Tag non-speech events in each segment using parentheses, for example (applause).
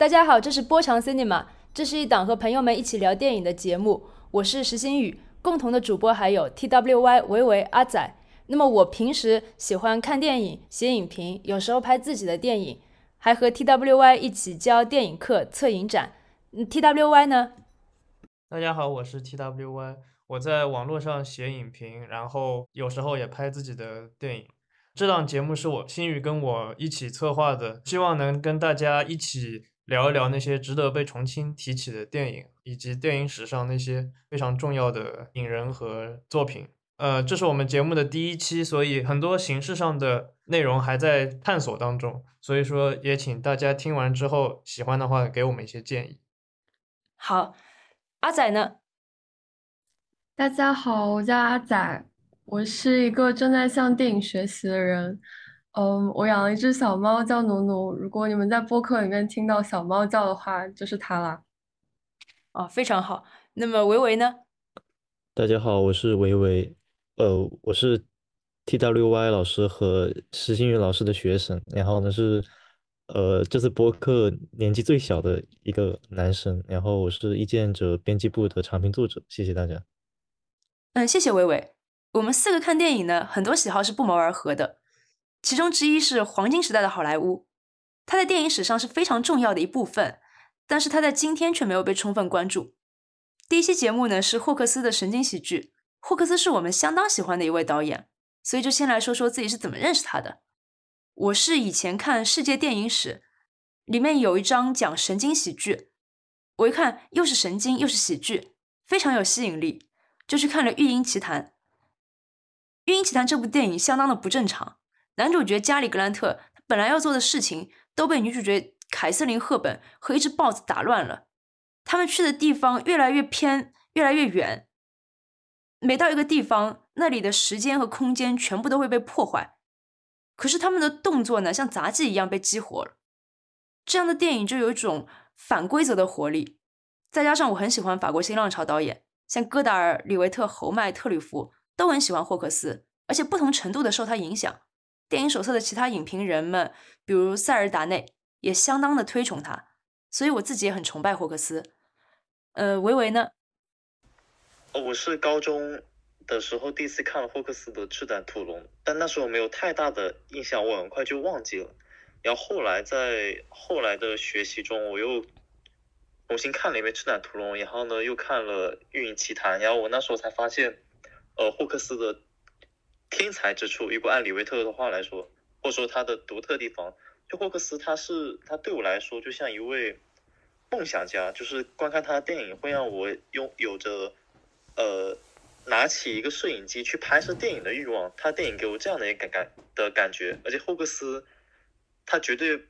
大家好，这是波长 Cinema，这是一档和朋友们一起聊电影的节目。我是石新宇，共同的主播还有 TWY 维维阿仔。那么我平时喜欢看电影、写影评，有时候拍自己的电影，还和 TWY 一起教电影课、测影展。嗯，TWY 呢？大家好，我是 TWY，我在网络上写影评，然后有时候也拍自己的电影。这档节目是我新宇跟我一起策划的，希望能跟大家一起。聊一聊那些值得被重新提起的电影，以及电影史上那些非常重要的影人和作品。呃，这是我们节目的第一期，所以很多形式上的内容还在探索当中。所以说，也请大家听完之后喜欢的话，给我们一些建议。好，阿仔呢？大家好，我叫阿仔，我是一个正在向电影学习的人。嗯，我养了一只小猫，叫努努。如果你们在播客里面听到小猫叫的话，就是它啦。哦，非常好。那么维维呢？大家好，我是维维。呃，我是 TWY 老师和石新宇老师的学生。然后呢是，呃，这次播客年纪最小的一个男生。然后我是意见者编辑部的长评作者。谢谢大家。嗯，谢谢维维。我们四个看电影呢，很多喜好是不谋而合的。其中之一是黄金时代的好莱坞，它在电影史上是非常重要的一部分，但是它在今天却没有被充分关注。第一期节目呢是霍克斯的神经喜剧，霍克斯是我们相当喜欢的一位导演，所以就先来说说自己是怎么认识他的。我是以前看世界电影史，里面有一章讲神经喜剧，我一看又是神经又是喜剧，非常有吸引力，就去看了《育婴奇谈》。《育婴奇谈》这部电影相当的不正常。男主角加里·格兰特，他本来要做的事情都被女主角凯瑟琳·赫本和一只豹子打乱了。他们去的地方越来越偏，越来越远。每到一个地方，那里的时间和空间全部都会被破坏。可是他们的动作呢，像杂技一样被激活了。这样的电影就有一种反规则的活力。再加上我很喜欢法国新浪潮导演，像戈达尔、李维特、侯麦、特吕弗都很喜欢霍克斯，而且不同程度的受他影响。电影手册的其他影评人们，比如塞尔达内，也相当的推崇他，所以我自己也很崇拜霍克斯。呃，维维呢？哦我是高中的时候第一次看了霍克斯的《赤胆屠龙》，但那时候没有太大的印象，我很快就忘记了。然后后来在后来的学习中，我又重新看了一遍《赤胆屠龙》，然后呢又看了《运营奇谭》，然后我那时候才发现，呃，霍克斯的。天才之处，如果按李维特的话来说，或者说他的独特地方，就霍克斯，他是他对我来说就像一位梦想家，就是观看他的电影会让我拥有着呃拿起一个摄影机去拍摄电影的欲望。他电影给我这样的一个感的感觉，而且霍克斯他绝对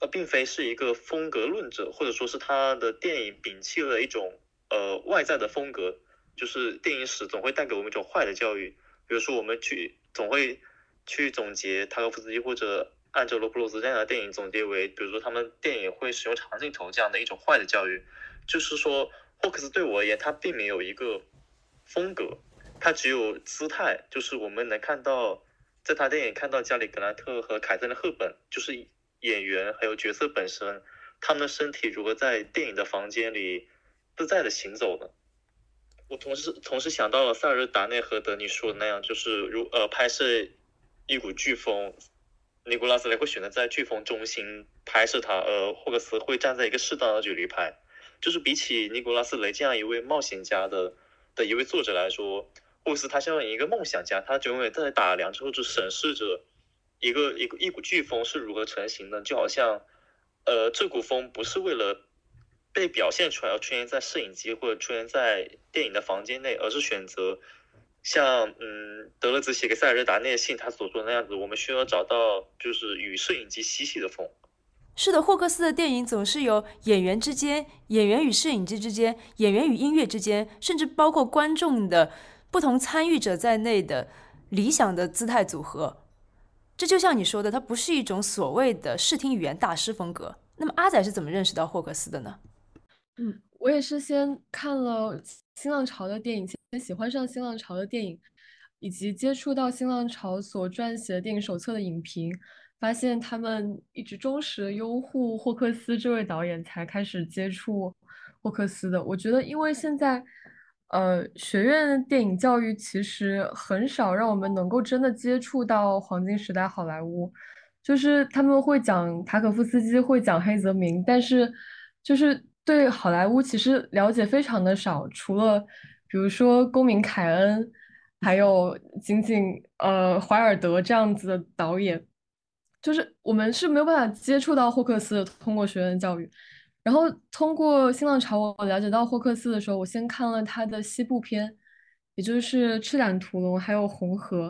呃并非是一个风格论者，或者说是他的电影摒弃了一种呃外在的风格，就是电影史总会带给我们一种坏的教育。比如说，我们去总会去总结塔可夫斯基或者按照罗普洛斯这样的电影，总结为，比如说他们电影会使用长镜头这样的一种坏的教育。就是说，霍克斯对我而言，他并没有一个风格，他只有姿态。就是我们能看到，在他电影看到加里格兰特和凯瑟琳赫本，就是演员还有角色本身，他们的身体如何在电影的房间里自在的行走呢？我同时同时想到了塞尔达内和德尼说的那样，就是如呃拍摄一股飓风，尼古拉斯雷会选择在飓风中心拍摄他，而霍克斯会站在一个适当的距离拍。就是比起尼古拉斯雷这样一位冒险家的的一位作者来说，霍克斯他像一个梦想家，他永远在打量之后就审视着一个一个一股飓风是如何成型的，就好像呃这股风不是为了。被表现出来，要出现在摄影机或者出现在电影的房间内，而是选择像嗯德勒兹写给塞尔达内的信他所说的那样子，我们需要找到就是与摄影机嬉戏的风。是的，霍克斯的电影总是由演员之间、演员与摄影机之间、演员与音乐之间，甚至包括观众的不同参与者在内的理想的姿态组合。这就像你说的，它不是一种所谓的视听语言大师风格。那么阿仔是怎么认识到霍克斯的呢？嗯，我也是先看了新浪潮的电影，先喜欢上新浪潮的电影，以及接触到新浪潮所撰写的电影手册的影评，发现他们一直忠实拥护霍克斯这位导演，才开始接触霍克斯的。我觉得，因为现在，呃，学院电影教育其实很少让我们能够真的接触到黄金时代好莱坞，就是他们会讲塔可夫斯基，会讲黑泽明，但是就是对好莱坞其实了解非常的少，除了比如说公民凯恩。还有仅仅呃怀尔德这样子的导演，就是我们是没有办法接触到霍克斯，通过学院教育。然后通过新浪潮，我了解到霍克斯的时候，我先看了他的西部片，也就是《赤胆屠龙》还有《红河》，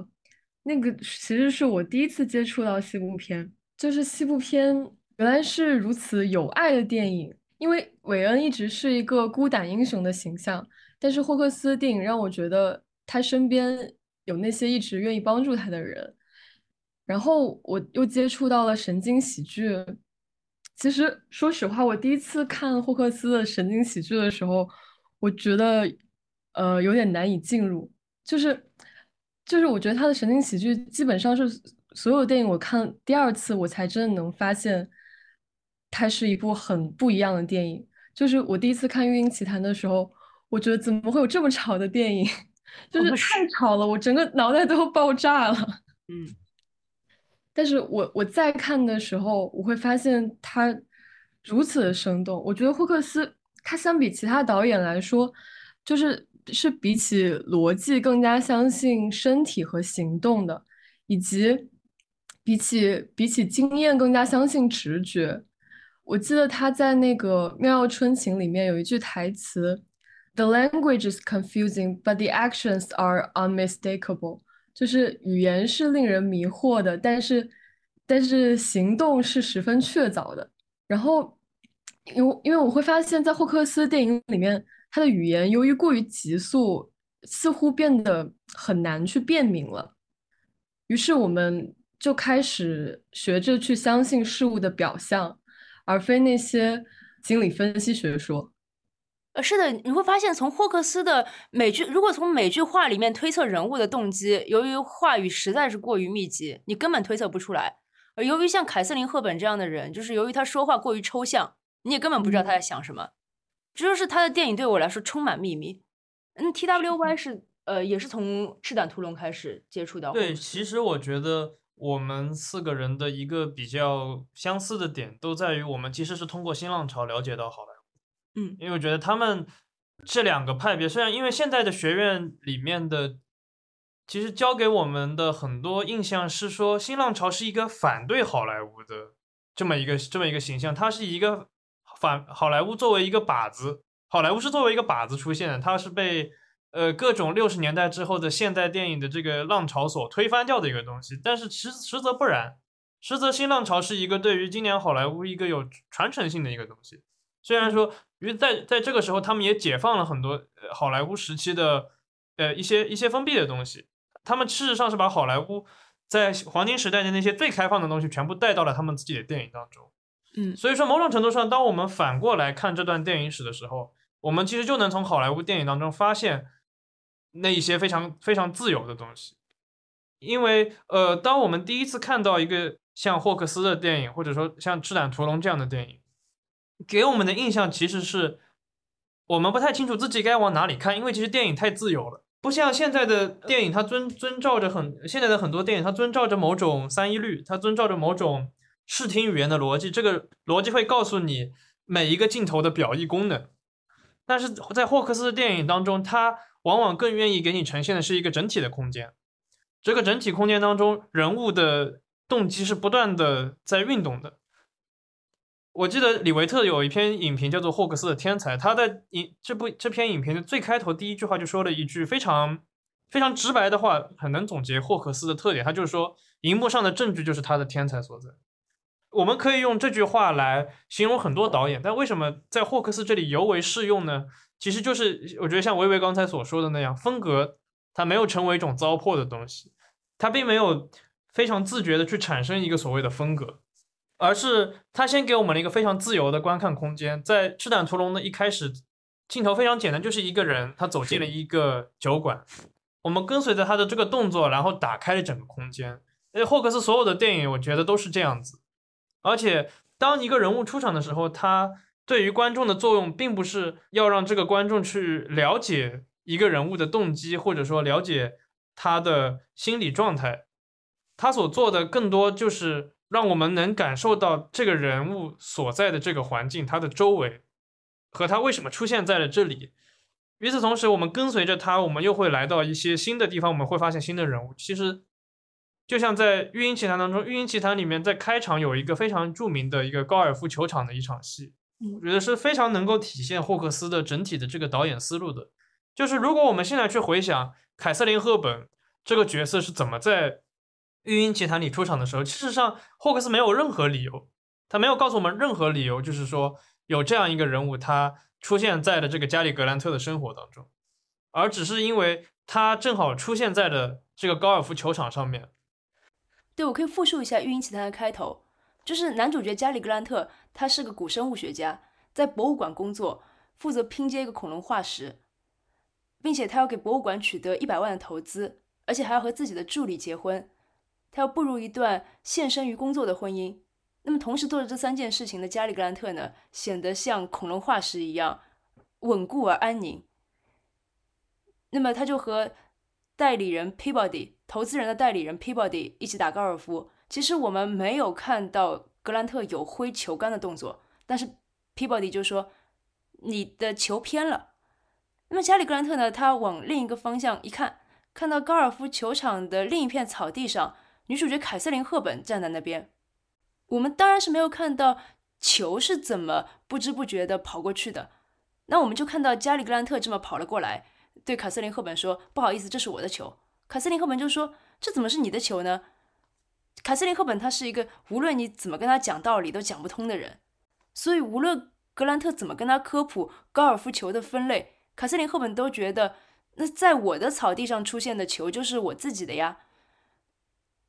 那个其实是我第一次接触到西部片，就是西部片原来是如此有爱的电影。因为韦恩一直是一个孤胆英雄的形象，但是霍克斯的电影让我觉得。他身边有那些一直愿意帮助他的人，然后我又接触到了神经喜剧。其实说实话，我第一次看霍克斯的神经喜剧的时候，我觉得呃有点难以进入。就是就是我觉得他的神经喜剧基本上是所有电影我看第二次我才真的能发现，它是一部很不一样的电影。就是我第一次看《育婴奇谭》的时候，我觉得怎么会有这么吵的电影？(laughs) 就是太吵了，我整个脑袋都爆炸了。嗯，但是我我在看的时候，我会发现它如此的生动。我觉得霍克斯他相比其他导演来说，就是是比起逻辑更加相信身体和行动的，以及比起比起经验更加相信直觉。我记得他在那个《妙药春情》里面有一句台词。The language is confusing, but the actions are unmistakable。就是语言是令人迷惑的，但是但是行动是十分确凿的。然后，因为因为我会发现，在霍克斯电影里面，他的语言由于过于急速，似乎变得很难去辨明了。于是，我们就开始学着去相信事物的表象，而非那些心理分析学说。呃，是的，你会发现，从霍克斯的每句，如果从每句话里面推测人物的动机，由于话语实在是过于密集，你根本推测不出来。而由于像凯瑟琳·赫本这样的人，就是由于他说话过于抽象，你也根本不知道他在想什么。这就是他的电影对我来说充满秘密。嗯，T W Y 是呃，也是从《赤胆屠龙》开始接触到。对，其实我觉得我们四个人的一个比较相似的点，都在于我们其实是通过新浪潮了解到好莱坞。嗯，因为我觉得他们这两个派别，虽然因为现在的学院里面的，其实教给我们的很多印象是说，新浪潮是一个反对好莱坞的这么一个这么一个形象，它是一个反好莱坞作为一个靶子，好莱坞是作为一个靶子出现的，它是被呃各种六十年代之后的现代电影的这个浪潮所推翻掉的一个东西，但是实实则不然，实则新浪潮是一个对于今年好莱坞一个有传承性的一个东西，虽然说。因为在在这个时候，他们也解放了很多好莱坞时期的呃一些一些封闭的东西。他们事实上是把好莱坞在黄金时代的那些最开放的东西全部带到了他们自己的电影当中。嗯，所以说某种程度上，当我们反过来看这段电影史的时候，我们其实就能从好莱坞电影当中发现那一些非常非常自由的东西。因为呃，当我们第一次看到一个像霍克斯的电影，或者说像《赤胆屠龙》这样的电影。给我们的印象其实是，我们不太清楚自己该往哪里看，因为其实电影太自由了，不像现在的电影，它遵遵照着很现在的很多电影，它遵照着某种三一律，它遵照着某种视听语言的逻辑，这个逻辑会告诉你每一个镜头的表意功能。但是在霍克斯的电影当中，他往往更愿意给你呈现的是一个整体的空间，这个整体空间当中，人物的动机是不断的在运动的。我记得李维特有一篇影评叫做《霍克斯的天才》，他在影这部这篇影评的最开头第一句话就说了一句非常非常直白的话，很能总结霍克斯的特点。他就是说，荧幕上的证据就是他的天才所在。我们可以用这句话来形容很多导演，但为什么在霍克斯这里尤为适用呢？其实就是我觉得像维维刚才所说的那样，风格它没有成为一种糟粕的东西，它并没有非常自觉的去产生一个所谓的风格。而是他先给我们了一个非常自由的观看空间，在《赤胆屠龙》的一开始，镜头非常简单，就是一个人他走进了一个酒馆，我们跟随着他的这个动作，然后打开了整个空间，呃，霍克斯所有的电影，我觉得都是这样子。而且，当一个人物出场的时候，他对于观众的作用，并不是要让这个观众去了解一个人物的动机，或者说了解他的心理状态。他所做的更多就是让我们能感受到这个人物所在的这个环境，他的周围和他为什么出现在了这里。与此同时，我们跟随着他，我们又会来到一些新的地方，我们会发现新的人物。其实，就像在《育婴奇谭》当中，《育婴奇谭》里面在开场有一个非常著名的一个高尔夫球场的一场戏，我觉得是非常能够体现霍克斯的整体的这个导演思路的。就是如果我们现在去回想凯瑟琳·赫本这个角色是怎么在《育婴奇谭》里出场的时候，事实上霍克斯没有任何理由，他没有告诉我们任何理由，就是说有这样一个人物，他。出现在了这个加里格兰特的生活当中，而只是因为他正好出现在了这个高尔夫球场上面。对，我可以复述一下《育婴奇谭》的开头，就是男主角加里格兰特，他是个古生物学家，在博物馆工作，负责拼接一个恐龙化石，并且他要给博物馆取得一百万的投资，而且还要和自己的助理结婚，他要步入一段献身于工作的婚姻。那么，同时做着这三件事情的加里格兰特呢，显得像恐龙化石一样稳固而安宁。那么，他就和代理人 Peabody 投资人的代理人 Peabody 一起打高尔夫。其实我们没有看到格兰特有挥球杆的动作，但是 Peabody 就说：“你的球偏了。”那么，加里格兰特呢，他往另一个方向一看，看到高尔夫球场的另一片草地上，女主角凯瑟琳·赫本站在那边。我们当然是没有看到球是怎么不知不觉的跑过去的，那我们就看到加里格兰特这么跑了过来，对凯瑟琳·赫本说：“不好意思，这是我的球。”凯瑟琳·赫本就说：“这怎么是你的球呢？”卡瑟琳·赫本他是一个无论你怎么跟他讲道理都讲不通的人，所以无论格兰特怎么跟他科普高尔夫球的分类，卡瑟琳·赫本都觉得那在我的草地上出现的球就是我自己的呀。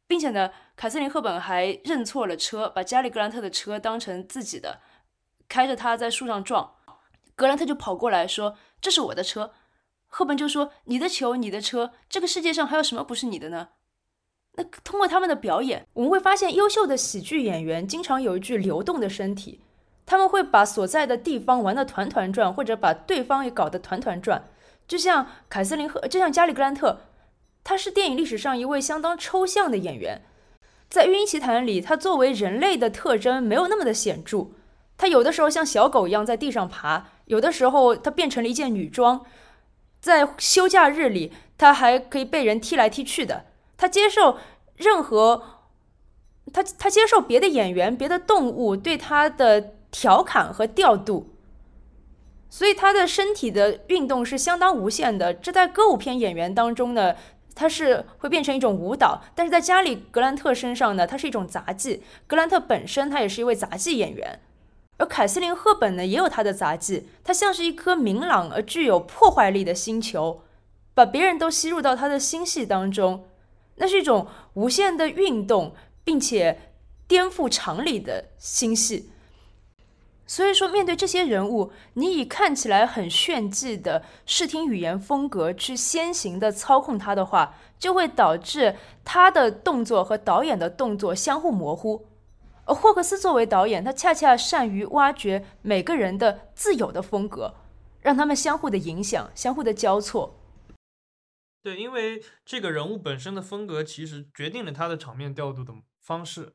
并且呢，凯瑟琳·赫本还认错了车，把加里·格兰特的车当成自己的，开着它在树上撞。格兰特就跑过来说：“这是我的车。”赫本就说：“你的球，你的车，这个世界上还有什么不是你的呢？”那通过他们的表演，我们会发现，优秀的喜剧演员经常有一具流动的身体，他们会把所在的地方玩得团团转，或者把对方也搞得团团转。就像凯瑟琳和，就像加里·格兰特。他是电影历史上一位相当抽象的演员，在《育婴奇谭》里，他作为人类的特征没有那么的显著。他有的时候像小狗一样在地上爬，有的时候他变成了一件女装。在休假日里，他还可以被人踢来踢去的。他接受任何，他他接受别的演员、别的动物对他的调侃和调度，所以他的身体的运动是相当无限的。这在歌舞片演员当中呢。它是会变成一种舞蹈，但是在加里·格兰特身上呢，它是一种杂技。格兰特本身他也是一位杂技演员，而凯瑟琳·赫本呢也有她的杂技。她像是一颗明朗而具有破坏力的星球，把别人都吸入到她的星系当中。那是一种无限的运动，并且颠覆常理的星系。所以说，面对这些人物，你以看起来很炫技的视听语言风格去先行的操控他的话，就会导致他的动作和导演的动作相互模糊。而霍克斯作为导演，他恰恰善于挖掘每个人的自有的风格，让他们相互的影响、相互的交错。对，因为这个人物本身的风格，其实决定了他的场面调度的方式。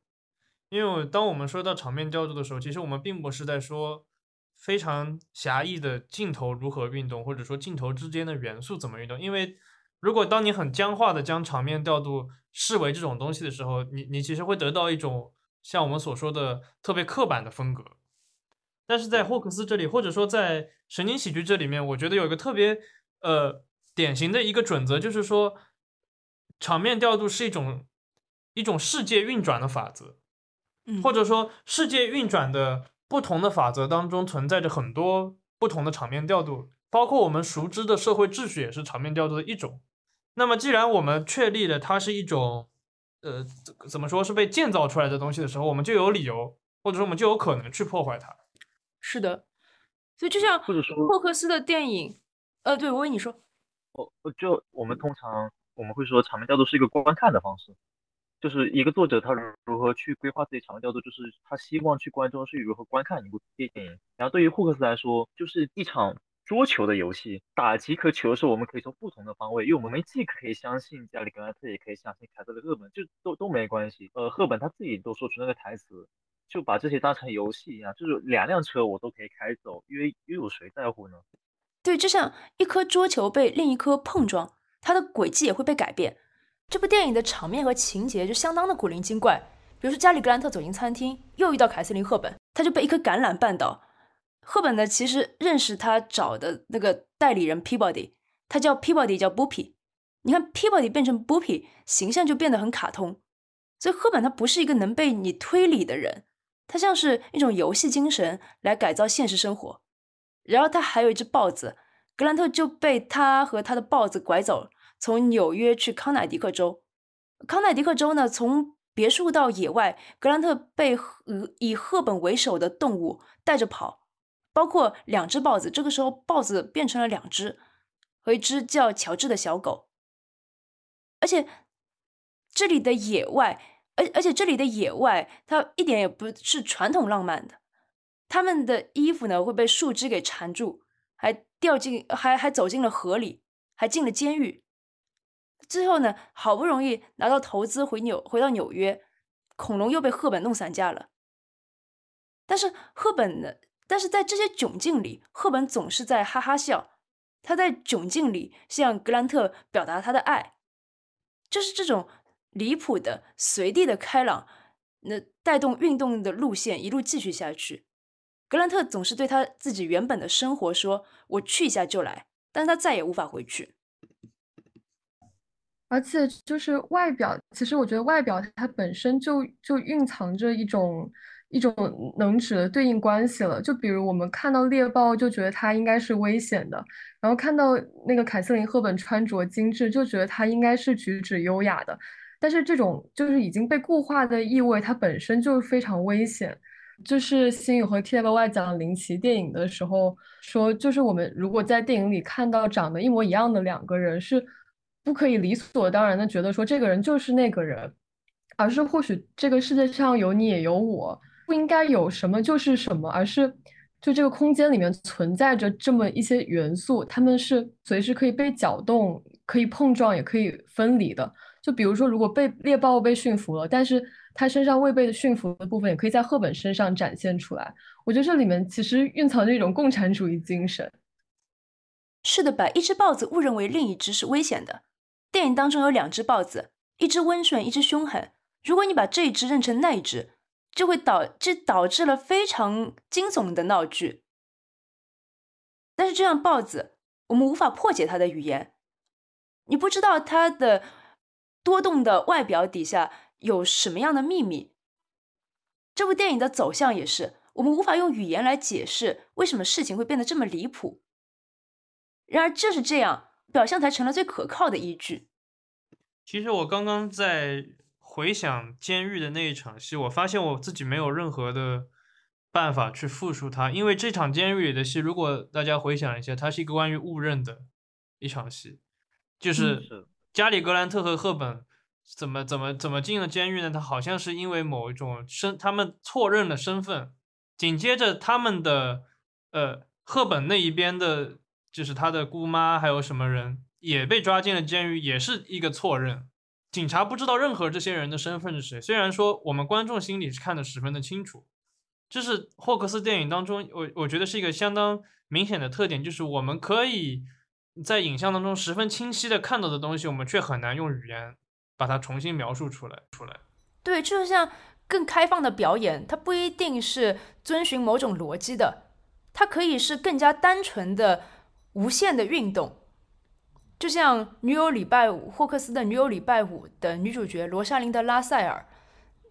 因为当我们说到场面调度的时候，其实我们并不是在说非常狭义的镜头如何运动，或者说镜头之间的元素怎么运动。因为如果当你很僵化的将场面调度视为这种东西的时候，你你其实会得到一种像我们所说的特别刻板的风格。但是在霍克斯这里，或者说在神经喜剧这里面，我觉得有一个特别呃典型的一个准则，就是说场面调度是一种一种世界运转的法则。或者说，世界运转的不同的法则当中存在着很多不同的场面调度，包括我们熟知的社会秩序也是场面调度的一种。那么，既然我们确立了它是一种，呃，怎么说是被建造出来的东西的时候，我们就有理由，或者说我们就有可能去破坏它。是的，所以就像或者说霍克斯的电影，呃，对我跟你说，哦，就我们通常我们会说场面调度是一个观看的方式。就是一个作者他如何去规划自己场面调度，就是他希望去观众是如何观看一部电影。然后对于霍克斯来说，就是一场桌球的游戏，打几颗球的时候，我们可以从不同的方位，因为我们既可以相信加里格兰特，也可以相信凯特的赫本，就都都没关系。呃，赫本他自己都说出那个台词，就把这些当成游戏一样，就是两辆车我都可以开走，因为又有谁在乎呢？对，就像一颗桌球被另一颗碰撞，它的轨迹也会被改变。这部电影的场面和情节就相当的古灵精怪，比如说加里格兰特走进餐厅，又遇到凯瑟琳·赫本，他就被一颗橄榄绊倒。赫本呢，其实认识他找的那个代理人 Peabody，他叫 Peabody，叫 Boopy。你看 Peabody 变成 Boopy，形象就变得很卡通。所以赫本他不是一个能被你推理的人，他像是一种游戏精神来改造现实生活。然后他还有一只豹子，格兰特就被他和他的豹子拐走。从纽约去康乃狄克州，康乃狄克州呢，从别墅到野外，格兰特被以赫本为首的动物带着跑，包括两只豹子。这个时候，豹子变成了两只，和一只叫乔治的小狗。而且这里的野外，而而且这里的野外，它一点也不是传统浪漫的。他们的衣服呢会被树枝给缠住，还掉进，还还走进了河里，还进了监狱。最后呢，好不容易拿到投资回纽回到纽约，恐龙又被赫本弄散架了。但是赫本呢？但是在这些窘境里，赫本总是在哈哈笑。他在窘境里向格兰特表达他的爱，就是这种离谱的、随地的开朗，那带动运动的路线一路继续下去。格兰特总是对他自己原本的生活说：“我去一下就来。”但他再也无法回去。而且就是外表，其实我觉得外表它本身就就蕴藏着一种一种能指的对应关系了。就比如我们看到猎豹，就觉得它应该是危险的；然后看到那个凯瑟琳·赫本穿着精致，就觉得她应该是举止优雅的。但是这种就是已经被固化的意味，它本身就是非常危险。就是新宇和 T F Y 讲林奇电影的时候说，就是我们如果在电影里看到长得一模一样的两个人是。不可以理所当然的觉得说这个人就是那个人，而是或许这个世界上有你也有我，不应该有什么就是什么，而是就这个空间里面存在着这么一些元素，他们是随时可以被搅动、可以碰撞、也可以分离的。就比如说，如果被猎豹被驯服了，但是他身上未被驯服的部分也可以在赫本身上展现出来。我觉得这里面其实蕴藏着一种共产主义精神。是的，把一只豹子误认为另一只是危险的。电影当中有两只豹子，一只温顺，一只凶狠。如果你把这一只认成那一只，就会导这导致了非常惊悚的闹剧。但是这样豹子，我们无法破解它的语言，你不知道它的多动的外表底下有什么样的秘密。这部电影的走向也是，我们无法用语言来解释为什么事情会变得这么离谱。然而正是这样。表象才成了最可靠的依据。其实我刚刚在回想监狱的那一场戏，我发现我自己没有任何的办法去复述它，因为这场监狱里的戏，如果大家回想一下，它是一个关于误认的一场戏，就是加里格兰特和赫本怎么怎么怎么进了监狱呢？他好像是因为某一种身，他们错认了身份，紧接着他们的呃赫本那一边的。就是他的姑妈，还有什么人也被抓进了监狱，也是一个错认。警察不知道任何这些人的身份是谁。虽然说我们观众心里是看得十分的清楚，这是霍克斯电影当中，我我觉得是一个相当明显的特点，就是我们可以在影像当中十分清晰的看到的东西，我们却很难用语言把它重新描述出来。出来，对，就像更开放的表演，它不一定是遵循某种逻辑的，它可以是更加单纯的。无限的运动，就像《女友礼拜五》霍克斯的《女友礼拜五》的女主角罗莎琳德·拉塞尔，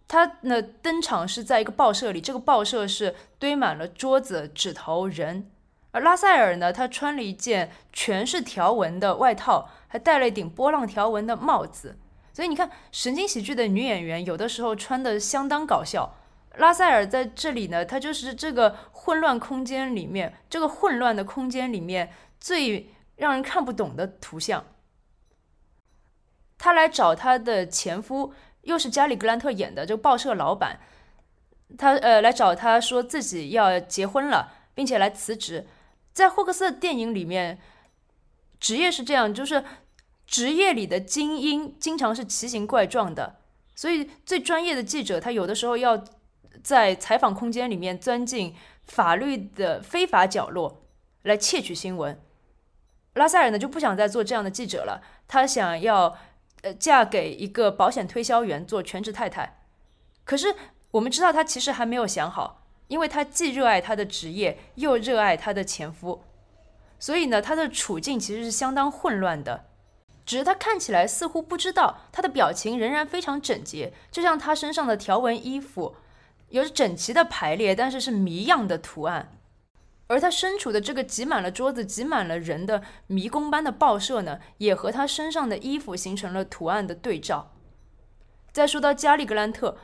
她呢登场是在一个报社里，这个报社是堆满了桌子、纸头、人，而拉塞尔呢，她穿了一件全是条纹的外套，还戴了一顶波浪条纹的帽子，所以你看，神经喜剧的女演员有的时候穿的相当搞笑。拉塞尔在这里呢，她就是这个混乱空间里面，这个混乱的空间里面。最让人看不懂的图像。她来找她的前夫，又是加里格兰特演的这个报社老板，他呃来找他说自己要结婚了，并且来辞职。在霍克斯的电影里面，职业是这样，就是职业里的精英经常是奇形怪状的，所以最专业的记者他有的时候要在采访空间里面钻进法律的非法角落来窃取新闻。拉塞尔呢就不想再做这样的记者了，他想要呃嫁给一个保险推销员做全职太太。可是我们知道他其实还没有想好，因为他既热爱他的职业，又热爱他的前夫，所以呢他的处境其实是相当混乱的。只是他看起来似乎不知道，他的表情仍然非常整洁，就像他身上的条纹衣服有着整齐的排列，但是是谜样的图案。而他身处的这个挤满了桌子、挤满了人的迷宫般的报社呢，也和他身上的衣服形成了图案的对照。再说到加利格兰特，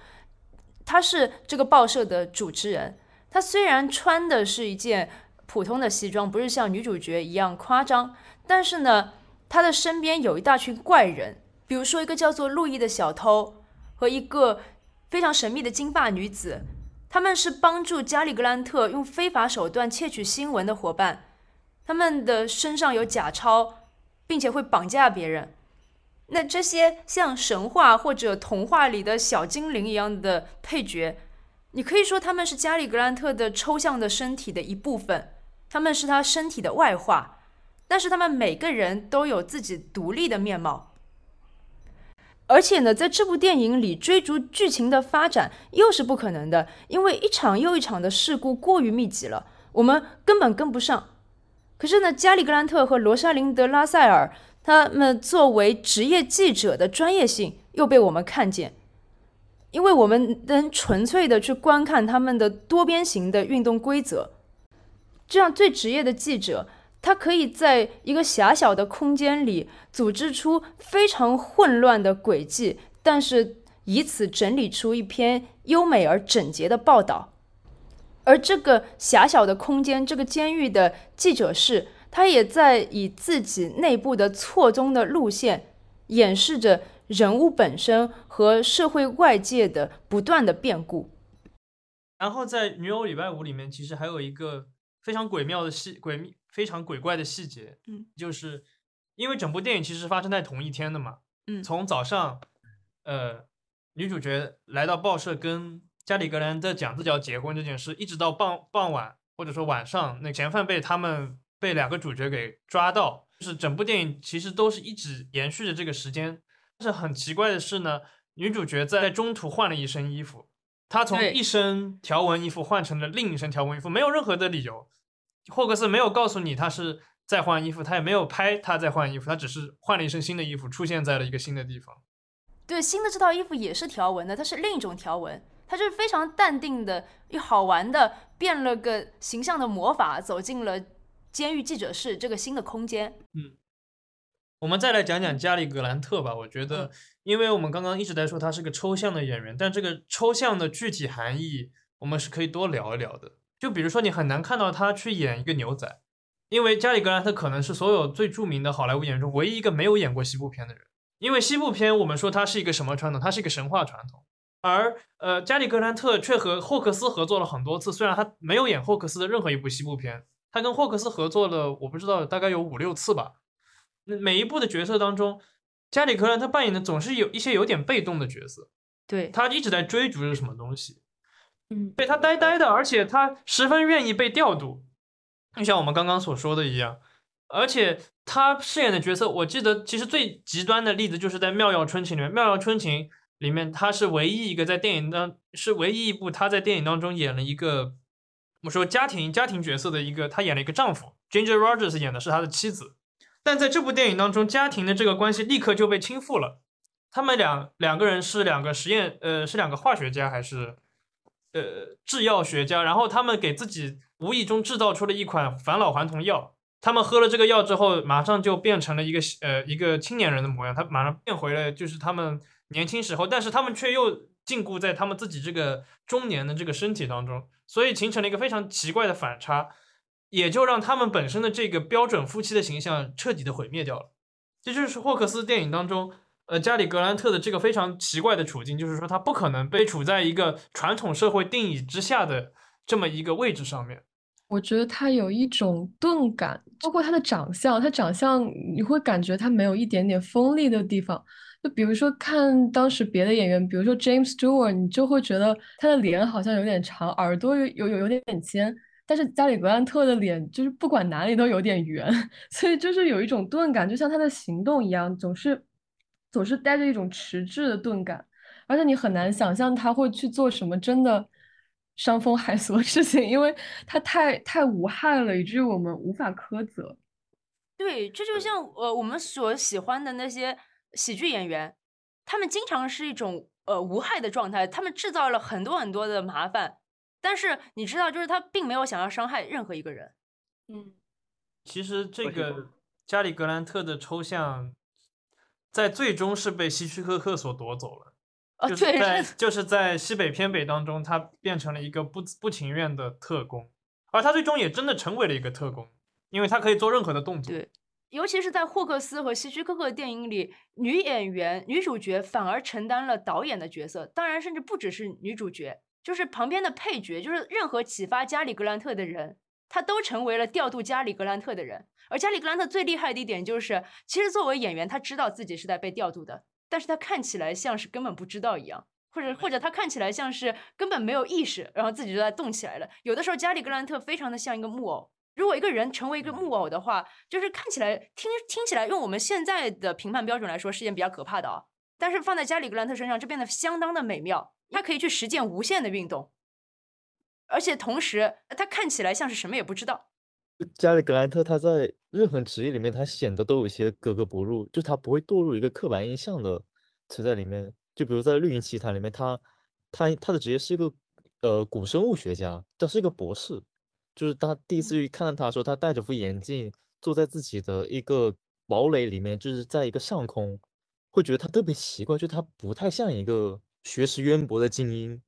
他是这个报社的主持人。他虽然穿的是一件普通的西装，不是像女主角一样夸张，但是呢，他的身边有一大群怪人，比如说一个叫做路易的小偷和一个非常神秘的金发女子。他们是帮助加里格兰特用非法手段窃取新闻的伙伴，他们的身上有假钞，并且会绑架别人。那这些像神话或者童话里的小精灵一样的配角，你可以说他们是加里格兰特的抽象的身体的一部分，他们是他身体的外化，但是他们每个人都有自己独立的面貌。而且呢，在这部电影里追逐剧情的发展又是不可能的，因为一场又一场的事故过于密集了，我们根本跟不上。可是呢，加里格兰特和罗莎琳德拉塞尔他们作为职业记者的专业性又被我们看见，因为我们能纯粹的去观看他们的多边形的运动规则，这样最职业的记者。他可以在一个狭小的空间里组织出非常混乱的轨迹，但是以此整理出一篇优美而整洁的报道。而这个狭小的空间，这个监狱的记者室，他也在以自己内部的错综的路线，演示着人物本身和社会外界的不断的变故。然后在《女友礼拜五》里面，其实还有一个非常诡妙的戏，诡秘。非常鬼怪的细节，嗯，就是因为整部电影其实发生在同一天的嘛，嗯，从早上，呃，女主角来到报社跟加里格兰在讲自己要结婚这件事，一直到傍傍晚或者说晚上，那嫌犯被他们被两个主角给抓到，就是整部电影其实都是一直延续着这个时间。但是很奇怪的是呢，女主角在中途换了一身衣服，她从一身条纹衣服换成了另一身条纹衣服，没有任何的理由。霍克斯没有告诉你他是在换衣服，他也没有拍他在换衣服，他只是换了一身新的衣服，出现在了一个新的地方。对，新的这套衣服也是条纹的，它是另一种条纹，他就是非常淡定的又好玩的变了个形象的魔法，走进了监狱记者室这个新的空间。嗯，我们再来讲讲加里格兰特吧。我觉得，因为我们刚刚一直在说他是个抽象的演员，但这个抽象的具体含义，我们是可以多聊一聊的。就比如说，你很难看到他去演一个牛仔，因为加里格兰特可能是所有最著名的好莱坞演员中唯一一个没有演过西部片的人。因为西部片，我们说它是一个什么传统？它是一个神话传统。而呃，加里格兰特却和霍克斯合作了很多次，虽然他没有演霍克斯的任何一部西部片，他跟霍克斯合作了，我不知道大概有五六次吧。那每一部的角色当中，加里格兰特扮演的总是有一些有点被动的角色，对他一直在追逐着什么东西。嗯，对他呆呆的，而且他十分愿意被调度，就像我们刚刚所说的一样。而且他饰演的角色，我记得其实最极端的例子就是在《妙药春情》里面，《妙药春情》里面他是唯一一个在电影当是唯一一部他在电影当中演了一个我说家庭家庭角色的一个，他演了一个丈夫，Ginger Rogers 演的是他的妻子，但在这部电影当中，家庭的这个关系立刻就被倾覆了。他们两两个人是两个实验，呃，是两个化学家还是？呃，制药学家，然后他们给自己无意中制造出了一款返老还童药。他们喝了这个药之后，马上就变成了一个呃一个青年人的模样，他马上变回了就是他们年轻时候，但是他们却又禁锢在他们自己这个中年的这个身体当中，所以形成了一个非常奇怪的反差，也就让他们本身的这个标准夫妻的形象彻底的毁灭掉了。这就是霍克斯电影当中呃，加里·格兰特的这个非常奇怪的处境，就是说他不可能被处在一个传统社会定义之下的这么一个位置上面。我觉得他有一种钝感，包括他的长相，他长相你会感觉他没有一点点锋利的地方。就比如说看当时别的演员，比如说 James Stewart，你就会觉得他的脸好像有点长，耳朵有有有点点尖。但是加里·格兰特的脸就是不管哪里都有点圆，(laughs) 所以就是有一种钝感，就像他的行动一样，总是总是带着一种迟滞的钝感，而且你很难想象他会去做什么真的伤风害俗的事情，因为他太太无害了，以至于我们无法苛责。对，这就像呃我们所喜欢的那些。喜剧演员，他们经常是一种呃无害的状态，他们制造了很多很多的麻烦，但是你知道，就是他并没有想要伤害任何一个人。嗯，其实这个加里·格兰特的抽象，在最终是被希区柯克所夺走了。哦，对，在 (laughs) 就是在西北偏北当中，他变成了一个不不情愿的特工，而他最终也真的成为了一个特工，因为他可以做任何的动作。对。尤其是在霍克斯和希区柯克的电影里，女演员、女主角反而承担了导演的角色。当然，甚至不只是女主角，就是旁边的配角，就是任何启发加里·格兰特的人，他都成为了调度加里·格兰特的人。而加里·格兰特最厉害的一点就是，其实作为演员，他知道自己是在被调度的，但是他看起来像是根本不知道一样，或者或者他看起来像是根本没有意识，然后自己就在动起来了。有的时候，加里·格兰特非常的像一个木偶。如果一个人成为一个木偶的话，就是看起来、听听起来，用我们现在的评判标准来说，是件比较可怕的啊。但是放在加里·格兰特身上，就变得相当的美妙。他可以去实践无限的运动，而且同时，他看起来像是什么也不知道。加里·格兰特他在任何职业里面，他显得都有一些格格不入，就他不会堕入一个刻板印象的存在里面。就比如在《绿茵奇谭》里面，他他他的职业是一个呃古生物学家，他是一个博士。就是他第一次去看到他的时候，他戴着副眼镜，坐在自己的一个堡垒里面，就是在一个上空，会觉得他特别奇怪，就他不太像一个学识渊博的精英。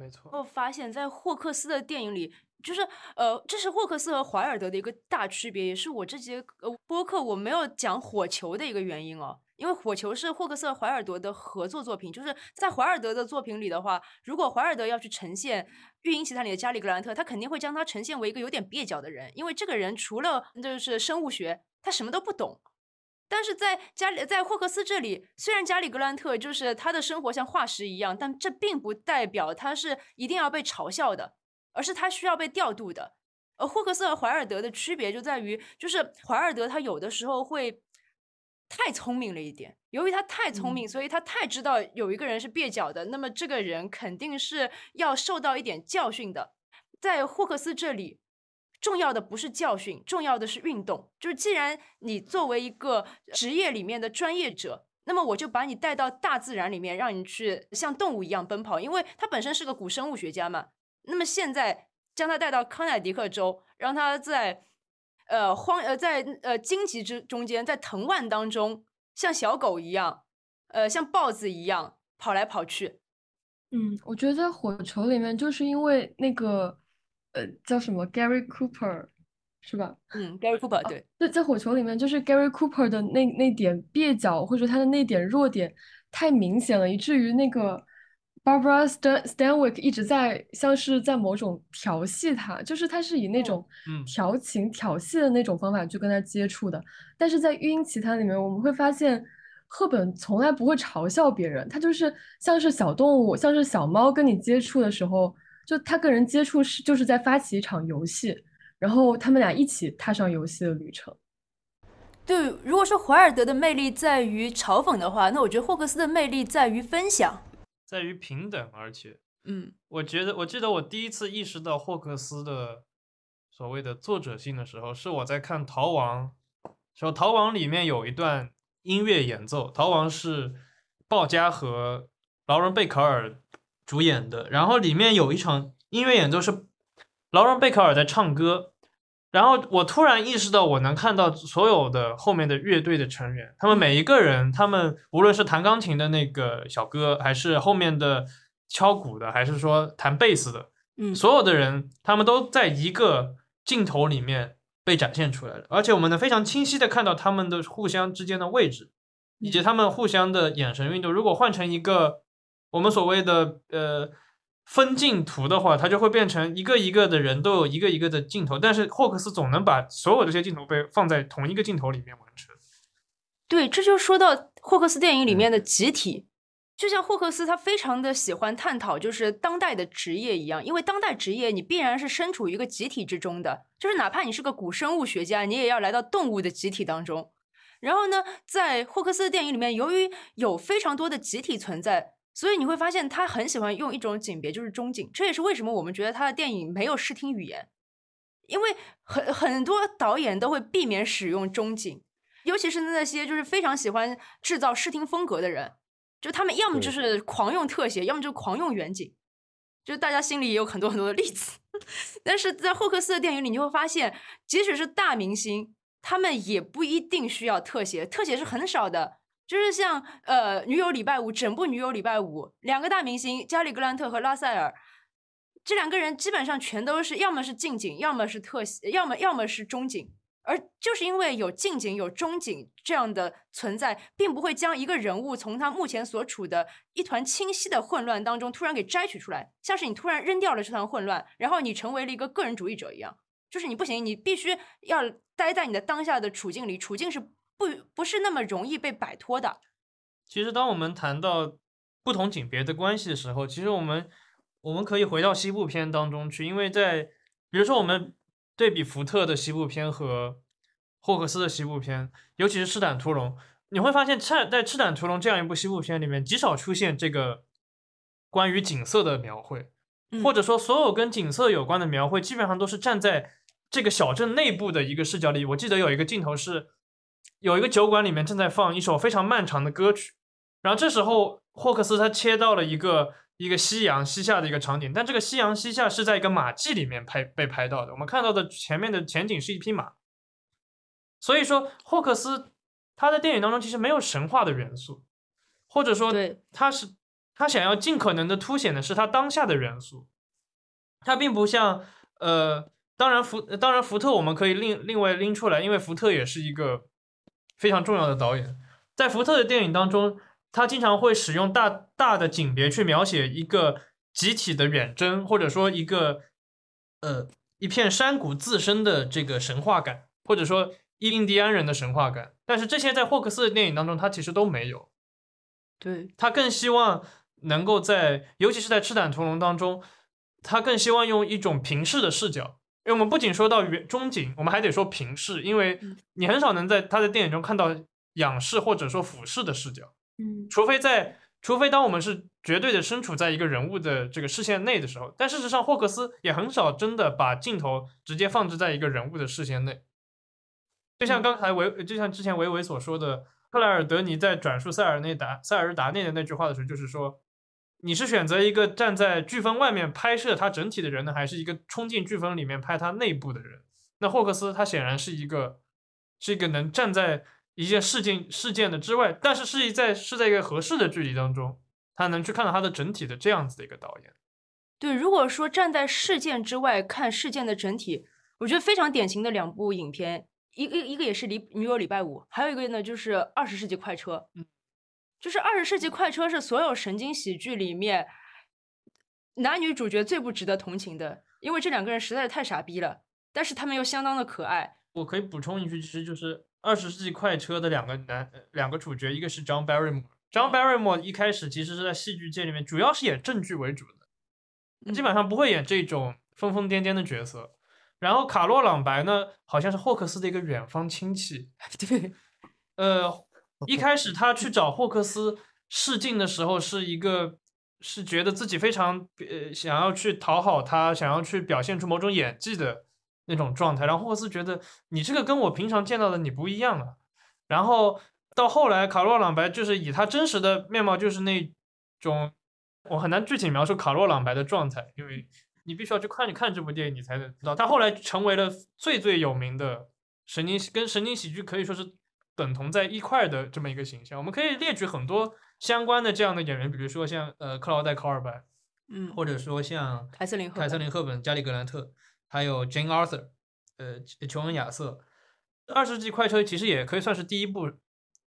没错。我发现，在霍克斯的电影里，就是呃，这是霍克斯和怀尔德的一个大区别，也是我这节呃播客我没有讲火球的一个原因哦。因为火球是霍克斯和怀尔德的合作作品，就是在怀尔德的作品里的话，如果怀尔德要去呈现《育婴奇谭》里的加里·格兰特，他肯定会将他呈现为一个有点蹩脚的人，因为这个人除了就是生物学，他什么都不懂。但是在加里，在霍克斯这里，虽然加里·格兰特就是他的生活像化石一样，但这并不代表他是一定要被嘲笑的，而是他需要被调度的。而霍克斯和怀尔德的区别就在于，就是怀尔德他有的时候会。太聪明了一点，由于他太聪明，所以他太知道有一个人是蹩脚的，那么这个人肯定是要受到一点教训的。在霍克斯这里，重要的不是教训，重要的是运动。就是既然你作为一个职业里面的专业者，那么我就把你带到大自然里面，让你去像动物一样奔跑，因为他本身是个古生物学家嘛。那么现在将他带到康乃狄克州，让他在。呃，荒呃，在呃荆棘之中间，在藤蔓当中，像小狗一样，呃，像豹子一样跑来跑去。嗯，我觉得在火球里面，就是因为那个呃叫什么 Gary Cooper 是吧？嗯，Gary Cooper 对。在在火球里面，就是 Gary Cooper 的那那点蹩脚，或者说他的那点弱点太明显了，以至于那个。Barbara Stan Stanwyck 一直在像是在某种调戏他，就是他是以那种调情调戏的那种方法去跟他接触的。但是在《育婴奇谭》里面，我们会发现赫本从来不会嘲笑别人，他就是像是小动物，像是小猫跟你接触的时候，就他跟人接触是就是在发起一场游戏，然后他们俩一起踏上游戏的旅程。对，如果说怀尔德的魅力在于嘲讽的话，那我觉得霍克斯的魅力在于分享。在于平等，而且，嗯，我觉得，我记得我第一次意识到霍克斯的所谓的作者性的时候，是我在看《逃亡》，说《逃亡》里面有一段音乐演奏，《逃亡》是鲍嘉和劳伦贝卡尔主演的，然后里面有一场音乐演奏是劳伦贝克尔在唱歌。然后我突然意识到，我能看到所有的后面的乐队的成员，他们每一个人，他们无论是弹钢琴的那个小哥，还是后面的敲鼓的，还是说弹贝斯的，嗯，所有的人，他们都在一个镜头里面被展现出来了，而且我们能非常清晰的看到他们的互相之间的位置，以及他们互相的眼神运动。如果换成一个我们所谓的呃分镜图的话，它就会变成一个一个的人都有一个一个的镜头，但是霍克斯总能把所有这些镜头被放在同一个镜头里面完成。对，这就说到霍克斯电影里面的集体，就像霍克斯他非常的喜欢探讨就是当代的职业一样，因为当代职业你必然是身处于一个集体之中的，就是哪怕你是个古生物学家，你也要来到动物的集体当中。然后呢，在霍克斯的电影里面，由于有非常多的集体存在，所以你会发现他很喜欢用一种景别，就是中景。这也是为什么我们觉得他的电影没有视听语言，因为很很多导演都会避免使用中景。尤其是那些就是非常喜欢制造视听风格的人，就他们要么就是狂用特写，要么就狂用远景，就大家心里也有很多很多的例子。(laughs) 但是在霍克斯的电影里，你会发现，即使是大明星，他们也不一定需要特写，特写是很少的。就是像呃，《女友礼拜五》整部《女友礼拜五》，两个大明星加里·格兰特和拉塞尔，这两个人基本上全都是要么是近景，要么是特写，要么要么是中景。而就是因为有近景、有中景这样的存在，并不会将一个人物从他目前所处的一团清晰的混乱当中突然给摘取出来，像是你突然扔掉了这团混乱，然后你成为了一个个人主义者一样。就是你不行，你必须要待在你的当下的处境里，处境是不不是那么容易被摆脱的。其实，当我们谈到不同景别的关系的时候，其实我们我们可以回到西部片当中去，因为在比如说我们。对比福特的西部片和霍克斯的西部片，尤其是《赤胆屠龙》，你会发现，在在《赤胆屠龙》这样一部西部片里面，极少出现这个关于景色的描绘，或者说所有跟景色有关的描绘，基本上都是站在这个小镇内部的一个视角里。我记得有一个镜头是，有一个酒馆里面正在放一首非常漫长的歌曲，然后这时候霍克斯他切到了一个。一个夕阳西下的一个场景，但这个夕阳西下是在一个马季里面拍被拍到的。我们看到的前面的前景是一匹马，所以说霍克斯他在电影当中其实没有神话的元素，或者说他是他想要尽可能的凸显的是他当下的元素。他并不像呃，当然福当然福特我们可以另另外拎出来，因为福特也是一个非常重要的导演，在福特的电影当中。他经常会使用大大的景别去描写一个集体的远征，或者说一个呃一片山谷自身的这个神话感，或者说印第安人的神话感。但是这些在霍克斯的电影当中，他其实都没有。对他更希望能够在，尤其是在《赤胆屠龙》当中，他更希望用一种平视的视角。因为我们不仅说到远中景，我们还得说平视，因为你很少能在他的电影中看到仰视或者说俯视的视角。嗯，除非在，除非当我们是绝对的身处在一个人物的这个视线内的时候，但事实上霍克斯也很少真的把镜头直接放置在一个人物的视线内。就像刚才维，就像之前维维所说的，克莱尔德尼在转述塞尔内达塞尔达内的那句话的时候，就是说，你是选择一个站在飓风外面拍摄它整体的人呢，还是一个冲进飓风里面拍它内部的人？那霍克斯他显然是一个，是一个能站在。一件事件事件的之外，但是是在是在一个合适的距离当中，他能去看到它的整体的这样子的一个导演。对，如果说站在事件之外看事件的整体，我觉得非常典型的两部影片，一个一个也是《礼女友礼拜五》，还有一个呢就是《二十世纪快车》。嗯，就是《二十世纪快车》是所有神经喜剧里面男女主角最不值得同情的，因为这两个人实在是太傻逼了，但是他们又相当的可爱。我可以补充一句，其实就是。二十世纪快车的两个男两个主角，一个是 John Barrymore。John Barrymore 一开始其实是在戏剧界里面主要是演正剧为主的，基本上不会演这种疯疯癫癫的角色。然后卡洛朗白呢，好像是霍克斯的一个远方亲戚。(laughs) 对，呃，(laughs) 一开始他去找霍克斯试镜的时候，是一个是觉得自己非常呃想要去讨好他，想要去表现出某种演技的。那种状态，然后霍克斯觉得你这个跟我平常见到的你不一样啊。然后到后来，卡洛朗白就是以他真实的面貌，就是那种我很难具体描述卡洛朗白的状态，因为你必须要去看你看这部电影，你才能知道。他后来成为了最最有名的神经跟神经喜剧可以说是等同在一块的这么一个形象。我们可以列举很多相关的这样的演员，比如说像呃克劳戴·考尔白，嗯，或者说像凯瑟琳·凯瑟琳·赫本、加里·格兰特。还有 Jane Arthur，呃，琼恩·亚瑟，《二世纪快车》其实也可以算是第一部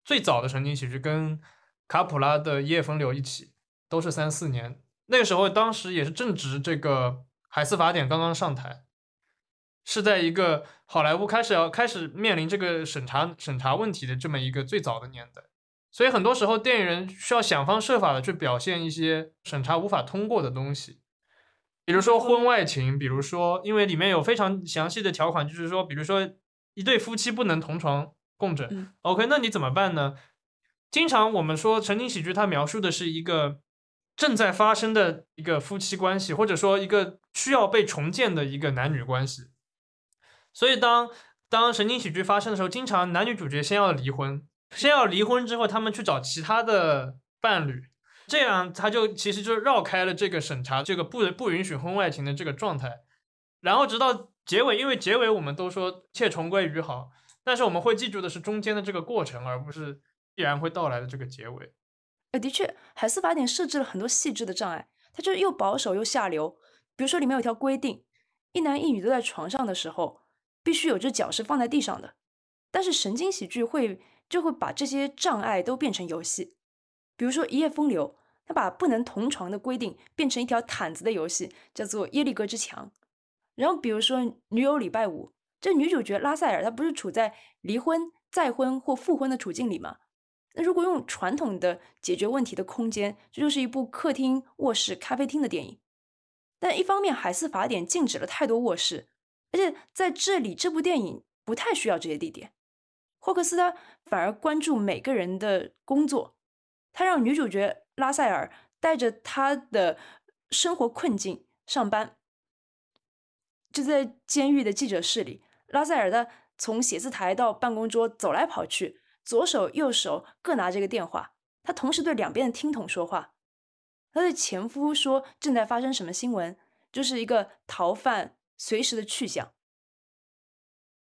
最早的神经喜剧跟卡普拉的《一夜风流》一起，都是三四年。那个时候，当时也是正值这个海斯法典刚刚上台，是在一个好莱坞开始要开始面临这个审查审查问题的这么一个最早的年代。所以很多时候，电影人需要想方设法的去表现一些审查无法通过的东西，比如说婚外情，比如说因为里面有非常详细的条款，就是说，比如说一对夫妻不能同床共枕。嗯 OK，那你怎么办呢？经常我们说情景喜剧，它描述的是一个正在发生的一个夫妻关系，或者说一个需要被重建的一个男女关系。所以当当神经喜剧发生的时候，经常男女主角先要离婚，先要离婚之后，他们去找其他的伴侣，这样他就其实就绕开了这个审查这个不不允许婚外情的这个状态，然后直到结尾，因为结尾我们都说切重归于好，但是我们会记住的是中间的这个过程，而不是必然会到来的这个结尾。呃，的确，海斯法典设置了很多细致的障碍，它就是又保守又下流。比如说，里面有条规定，一男一女都在床上的时候，必须有只脚是放在地上的。但是神经喜剧会就会把这些障碍都变成游戏，比如说《一夜风流》，它把不能同床的规定变成一条毯子的游戏，叫做耶利哥之墙。然后比如说《女友礼拜五》，这女主角拉塞尔她不是处在离婚、再婚或复婚的处境里吗？那如果用传统的解决问题的空间，这就是一部客厅、卧室、咖啡厅的电影。但一方面，海斯法典禁止了太多卧室，而且在这里，这部电影不太需要这些地点。霍克斯他反而关注每个人的工作，他让女主角拉塞尔带着她的生活困境上班。就在监狱的记者室里，拉塞尔的从写字台到办公桌走来跑去。左手右手各拿着个电话，他同时对两边的听筒说话。他对前夫说正在发生什么新闻，就是一个逃犯随时的去向。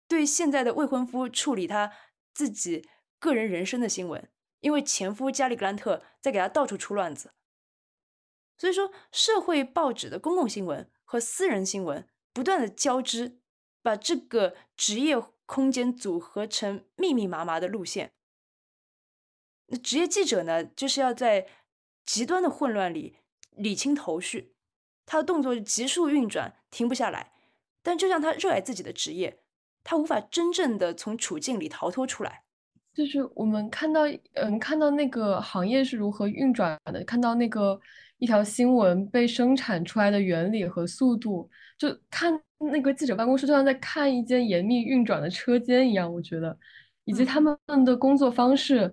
对现在的未婚夫处理他自己个人人生的新闻，因为前夫加里格兰特在给他到处出乱子。所以说，社会报纸的公共新闻和私人新闻不断的交织，把这个职业空间组合成密密麻麻的路线。那职业记者呢，就是要在极端的混乱里理清头绪，他的动作急速运转，停不下来。但就像他热爱自己的职业，他无法真正的从处境里逃脱出来。就是我们看到，嗯，看到那个行业是如何运转的，看到那个一条新闻被生产出来的原理和速度，就看那个记者办公室，就像在看一间严密运转的车间一样。我觉得，以及他们的工作方式。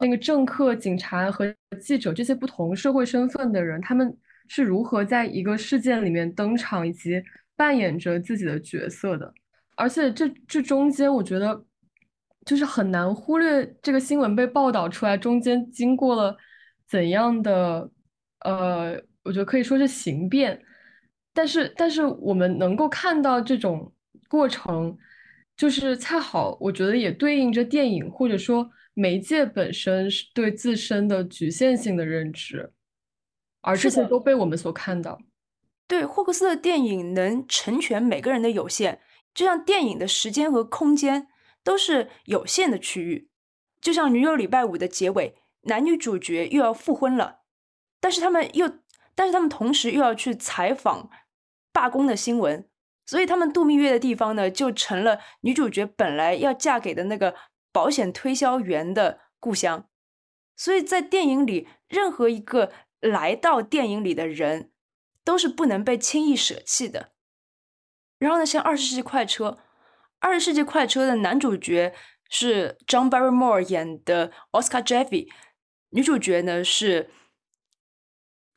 那个政客、警察和记者这些不同社会身份的人，他们是如何在一个事件里面登场以及扮演着自己的角色的？而且这这中间，我觉得就是很难忽略这个新闻被报道出来中间经过了怎样的呃，我觉得可以说是形变。但是，但是我们能够看到这种过程，就是恰好，我觉得也对应着电影或者说。媒介本身是对自身的局限性的认知，而这些都被我们所看到。对霍克斯的电影能成全每个人的有限，就像电影的时间和空间都是有限的区域。就像《女友礼拜五》的结尾，男女主角又要复婚了，但是他们又，但是他们同时又要去采访罢工的新闻，所以他们度蜜月的地方呢，就成了女主角本来要嫁给的那个。保险推销员的故乡，所以在电影里，任何一个来到电影里的人都是不能被轻易舍弃的。然后呢，像《二十世纪快车》，《二十世纪快车》的男主角是 John Barrymore 演的 Oscar Jeffy，女主角呢是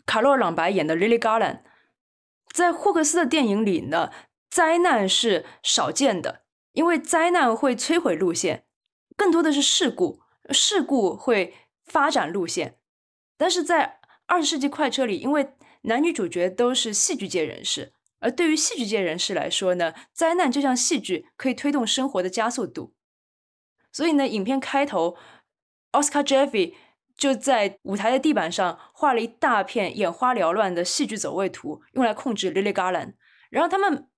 卡洛·朗白演的 Lily Garland。在霍克斯的电影里呢，灾难是少见的，因为灾难会摧毁路线。更多的是事故，事故会发展路线，但是在二十世纪快车里，因为男女主角都是戏剧界人士，而对于戏剧界人士来说呢，灾难就像戏剧，可以推动生活的加速度。所以呢，影片开头，奥斯卡·杰菲就在舞台的地板上画了一大片眼花缭乱的戏剧走位图，用来控制 Lily Garland。然后他们，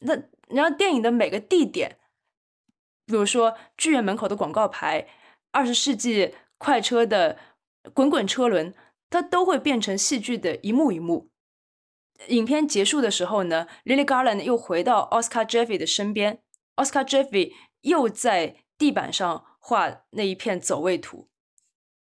那然后电影的每个地点。比如说剧院门口的广告牌，二十世纪快车的滚滚车轮，它都会变成戏剧的一幕一幕。影片结束的时候呢，Lily Garland 又回到 Oscar Jeffy 的身边，Oscar Jeffy 又在地板上画那一片走位图。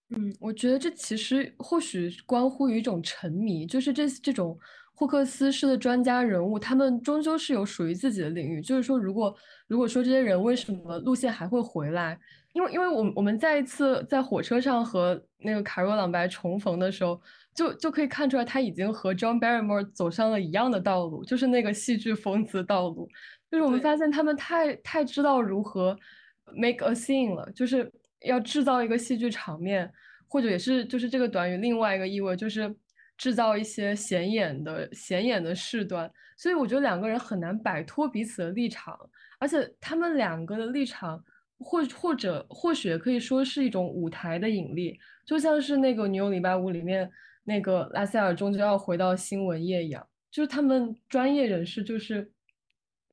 嗯，我觉得这其实或许关乎于一种沉迷，就是这这种霍克斯式的专家人物，他们终究是有属于自己的领域。就是说，如果如果说这些人为什么路线还会回来？因为因为我我们在一次在火车上和那个卡若朗白重逢的时候，就就可以看出来他已经和 John Barrymore 走上了一样的道路，就是那个戏剧疯子道路。就是我们发现他们太太知道如何 make a scene 了，就是。要制造一个戏剧场面，或者也是就是这个短语另外一个意味，就是制造一些显眼的显眼的事端。所以我觉得两个人很难摆脱彼此的立场，而且他们两个的立场，或或者或许可以说是一种舞台的引力，就像是那个《女友礼拜五》里面那个拉塞尔终究要回到新闻业一样，就是他们专业人士就是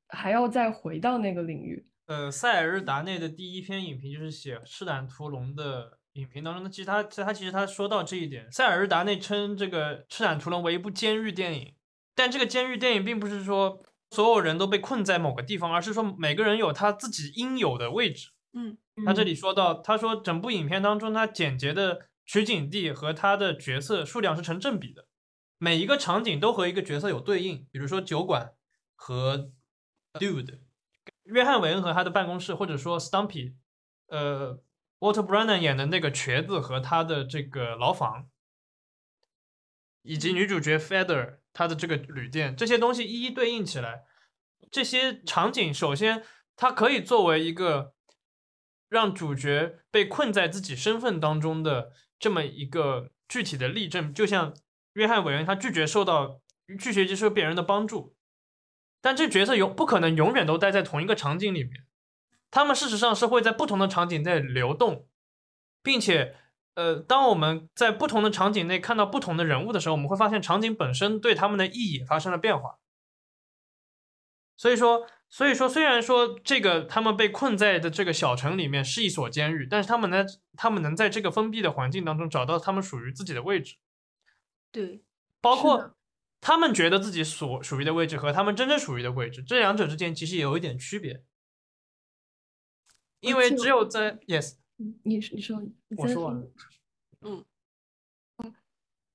还要再回到那个领域。呃，塞尔日达内的第一篇影评就是写《赤胆屠龙》的影评当中，其实他他其实他说到这一点，塞尔日达内称这个《赤胆屠龙》为一部监狱电影，但这个监狱电影并不是说所有人都被困在某个地方，而是说每个人有他自己应有的位置。嗯，他这里说到，他说整部影片当中，他简洁的取景地和他的角色数量是成正比的，每一个场景都和一个角色有对应，比如说酒馆和 Dude。约翰·韦恩和他的办公室，或者说 Stumpy，呃，Walter Brennan 演的那个瘸子和他的这个牢房，以及女主角 Feather 她的这个旅店，这些东西一一对应起来，这些场景首先它可以作为一个让主角被困在自己身份当中的这么一个具体的例证，就像约翰·韦恩他拒绝受到拒绝接受别人的帮助。但这角色永不可能永远都待在同一个场景里面，他们事实上是会在不同的场景内流动，并且，呃，当我们在不同的场景内看到不同的人物的时候，我们会发现场景本身对他们的意义发生了变化。所以说，所以说，虽然说这个他们被困在的这个小城里面是一所监狱，但是他们呢，他们能在这个封闭的环境当中找到他们属于自己的位置。对，包括。他们觉得自己所属于的位置和他们真正属于的位置，这两者之间其实也有一点区别，因为只有在 yes，你你说，我说完了，嗯，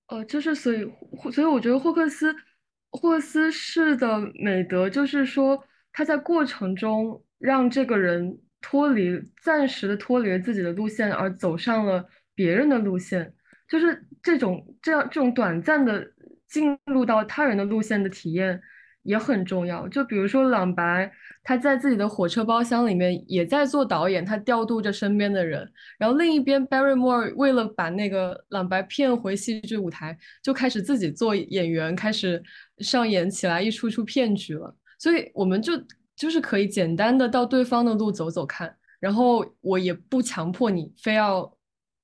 呃，就是所以，所以我觉得霍克斯霍克斯式的美德就是说，他在过程中让这个人脱离，暂时的脱离了自己的路线，而走上了别人的路线，就是这种这样这种短暂的。进入到他人的路线的体验也很重要。就比如说朗白，他在自己的火车包厢里面也在做导演，他调度着身边的人。然后另一边，Barrymore 为了把那个朗白骗回戏剧舞台，就开始自己做演员，开始上演起来一出出骗局了。所以我们就就是可以简单的到对方的路走走看，然后我也不强迫你非要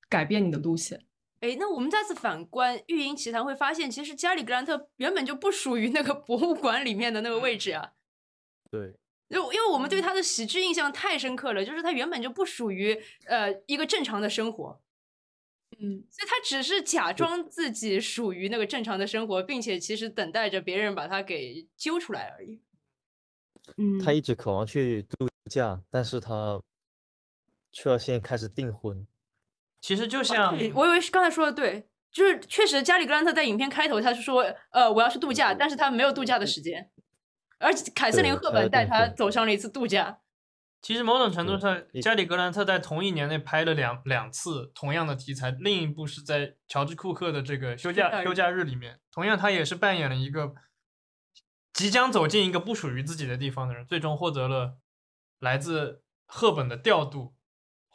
改变你的路线。哎，那我们再次反观《育婴奇谈》，会发现其实加里·格兰特原本就不属于那个博物馆里面的那个位置啊。(laughs) 对，因为因为我们对他的喜剧印象太深刻了，就是他原本就不属于呃一个正常的生活。嗯，所以他只是假装自己属于那个正常的生活，并且其实等待着别人把他给揪出来而已。嗯，他一直渴望去度假，但是他却要先开始订婚。其实就像我以为是刚才说的对，就是确实加里格兰特在影片开头他是说，呃，我要去度假，但是他没有度假的时间，而且凯瑟琳赫本带他走上了一次度假。其实某种程度上，加里格兰特在同一年内拍了两两次同样的题材，另一部是在乔治库克的这个休假休假日里面，同样他也是扮演了一个即将走进一个不属于自己的地方的人，最终获得了来自赫本的调度。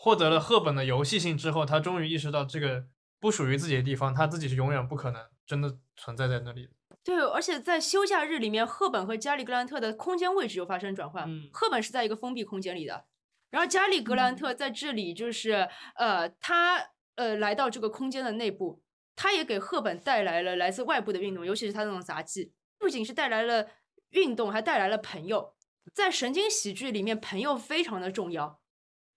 获得了赫本的游戏性之后，他终于意识到这个不属于自己的地方，他自己是永远不可能真的存在在那里的。对，而且在休假日里面，赫本和加里格兰特的空间位置又发生转换。嗯，赫本是在一个封闭空间里的，然后加里格兰特在这里就是呃，他呃来到这个空间的内部，他也给赫本带来了来自外部的运动，尤其是他那种杂技，不仅是带来了运动，还带来了朋友。在神经喜剧里面，朋友非常的重要。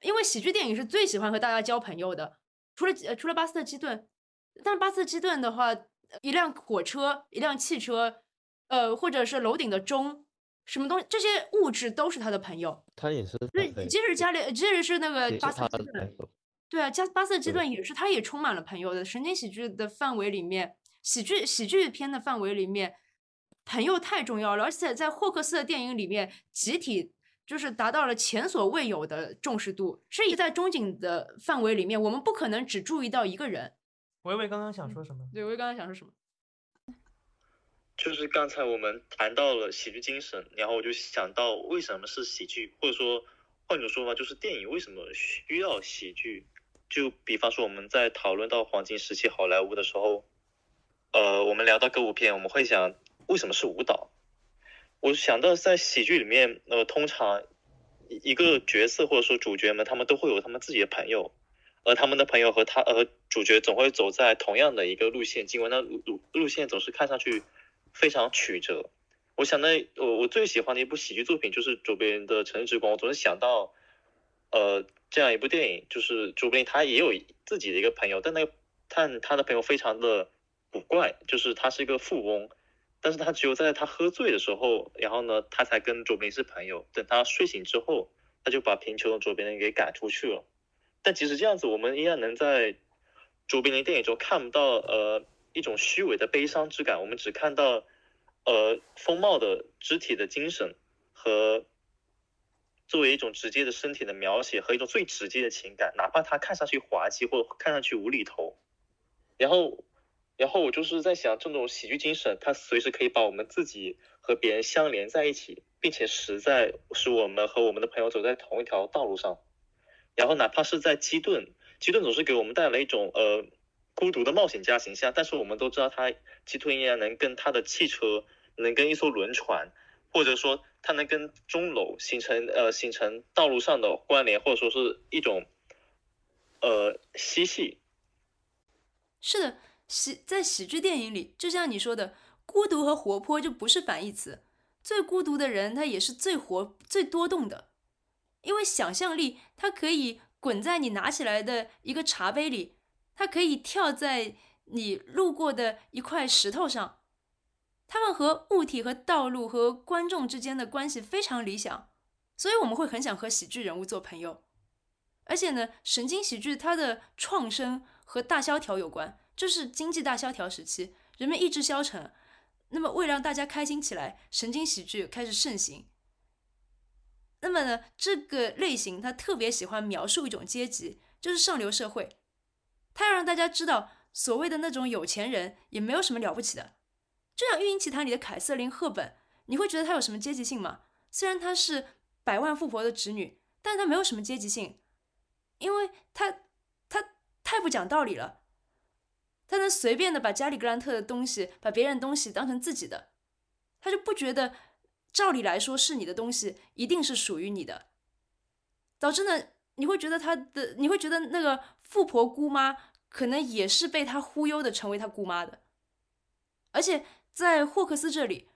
因为喜剧电影是最喜欢和大家交朋友的，除了呃除了巴斯特基顿，但是巴斯特基顿的话，一辆火车、一辆汽车，呃，或者是楼顶的钟，什么东西，这些物质都是他的朋友。他也是对，对即使家里，即使是那个巴斯特基顿对啊，加巴斯特基顿也是，他也充满了朋友的。神经喜剧的范围里面，喜剧喜剧片的范围里面，朋友太重要了，而且在霍克斯的电影里面，集体就是达到了前所未有的重视度。是在中景的范围里面，我们不可能只注意到一个人。维维刚刚想说什么？对，我刚刚想说什么？就是刚才我们谈到了喜剧精神，然后我就想到为什么是喜剧，或者说换种说法就是电影为什么需要喜剧？就比方说我们在讨论到黄金时期好莱坞的时候，呃，我们聊到歌舞片，我们会想为什么是舞蹈？我想到在喜剧里面，呃，通常一个角色或者说主角们，他们都会有他们自己的朋友，而他们的朋友和他呃主角总会走在同样的一个路线，尽管那路路路线总是看上去非常曲折。我想到我我最喜欢的一部喜剧作品就是卓别林的《城市之光》，我总是想到，呃，这样一部电影，就是卓别林他也有自己的一个朋友，但那个但他的朋友非常的古怪，就是他是一个富翁，但是他只有在他喝醉的时候，然后呢，他才跟卓别林是朋友。等他睡醒之后，他就把贫穷的卓别林给赶出去了。但即使这样子，我们依然能在卓别林电影中看不到呃一种虚伪的悲伤之感，我们只看到呃风貌的肢体的精神和作为一种直接的身体的描写和一种最直接的情感，哪怕他看上去滑稽或看上去无厘头，然后。然后我就是在想，这种喜剧精神，它随时可以把我们自己和别人相连在一起，并且实在使我们和我们的朋友走在同一条道路上。然后哪怕是在基顿，基顿总是给我们带来一种呃孤独的冒险家形象，但是我们都知道他基顿依然能跟他的汽车，能跟一艘轮船，或者说他能跟钟楼形成呃形成道路上的关联，或者说是一种呃嬉戏。是的。喜在喜剧电影里，就像你说的，孤独和活泼就不是反义词。最孤独的人，他也是最活、最多动的，因为想象力，它可以滚在你拿起来的一个茶杯里，它可以跳在你路过的一块石头上。他们和物体、和道路、和观众之间的关系非常理想，所以我们会很想和喜剧人物做朋友。而且呢，神经喜剧它的创生和大萧条有关。就是经济大萧条时期，人们意志消沉，那么为让大家开心起来，神经喜剧开始盛行。那么呢，这个类型他特别喜欢描述一种阶级，就是上流社会。他要让大家知道，所谓的那种有钱人也没有什么了不起的。就像《育婴奇谭》里的凯瑟琳·赫本，你会觉得她有什么阶级性吗？虽然她是百万富婆的侄女，但她没有什么阶级性，因为她她太不讲道理了。他能随便的把加里格兰特的东西，把别人东西当成自己的，他就不觉得，照理来说是你的东西，一定是属于你的。导致呢，你会觉得他的，你会觉得那个富婆姑妈可能也是被他忽悠的成为他姑妈的。而且在霍克斯这里，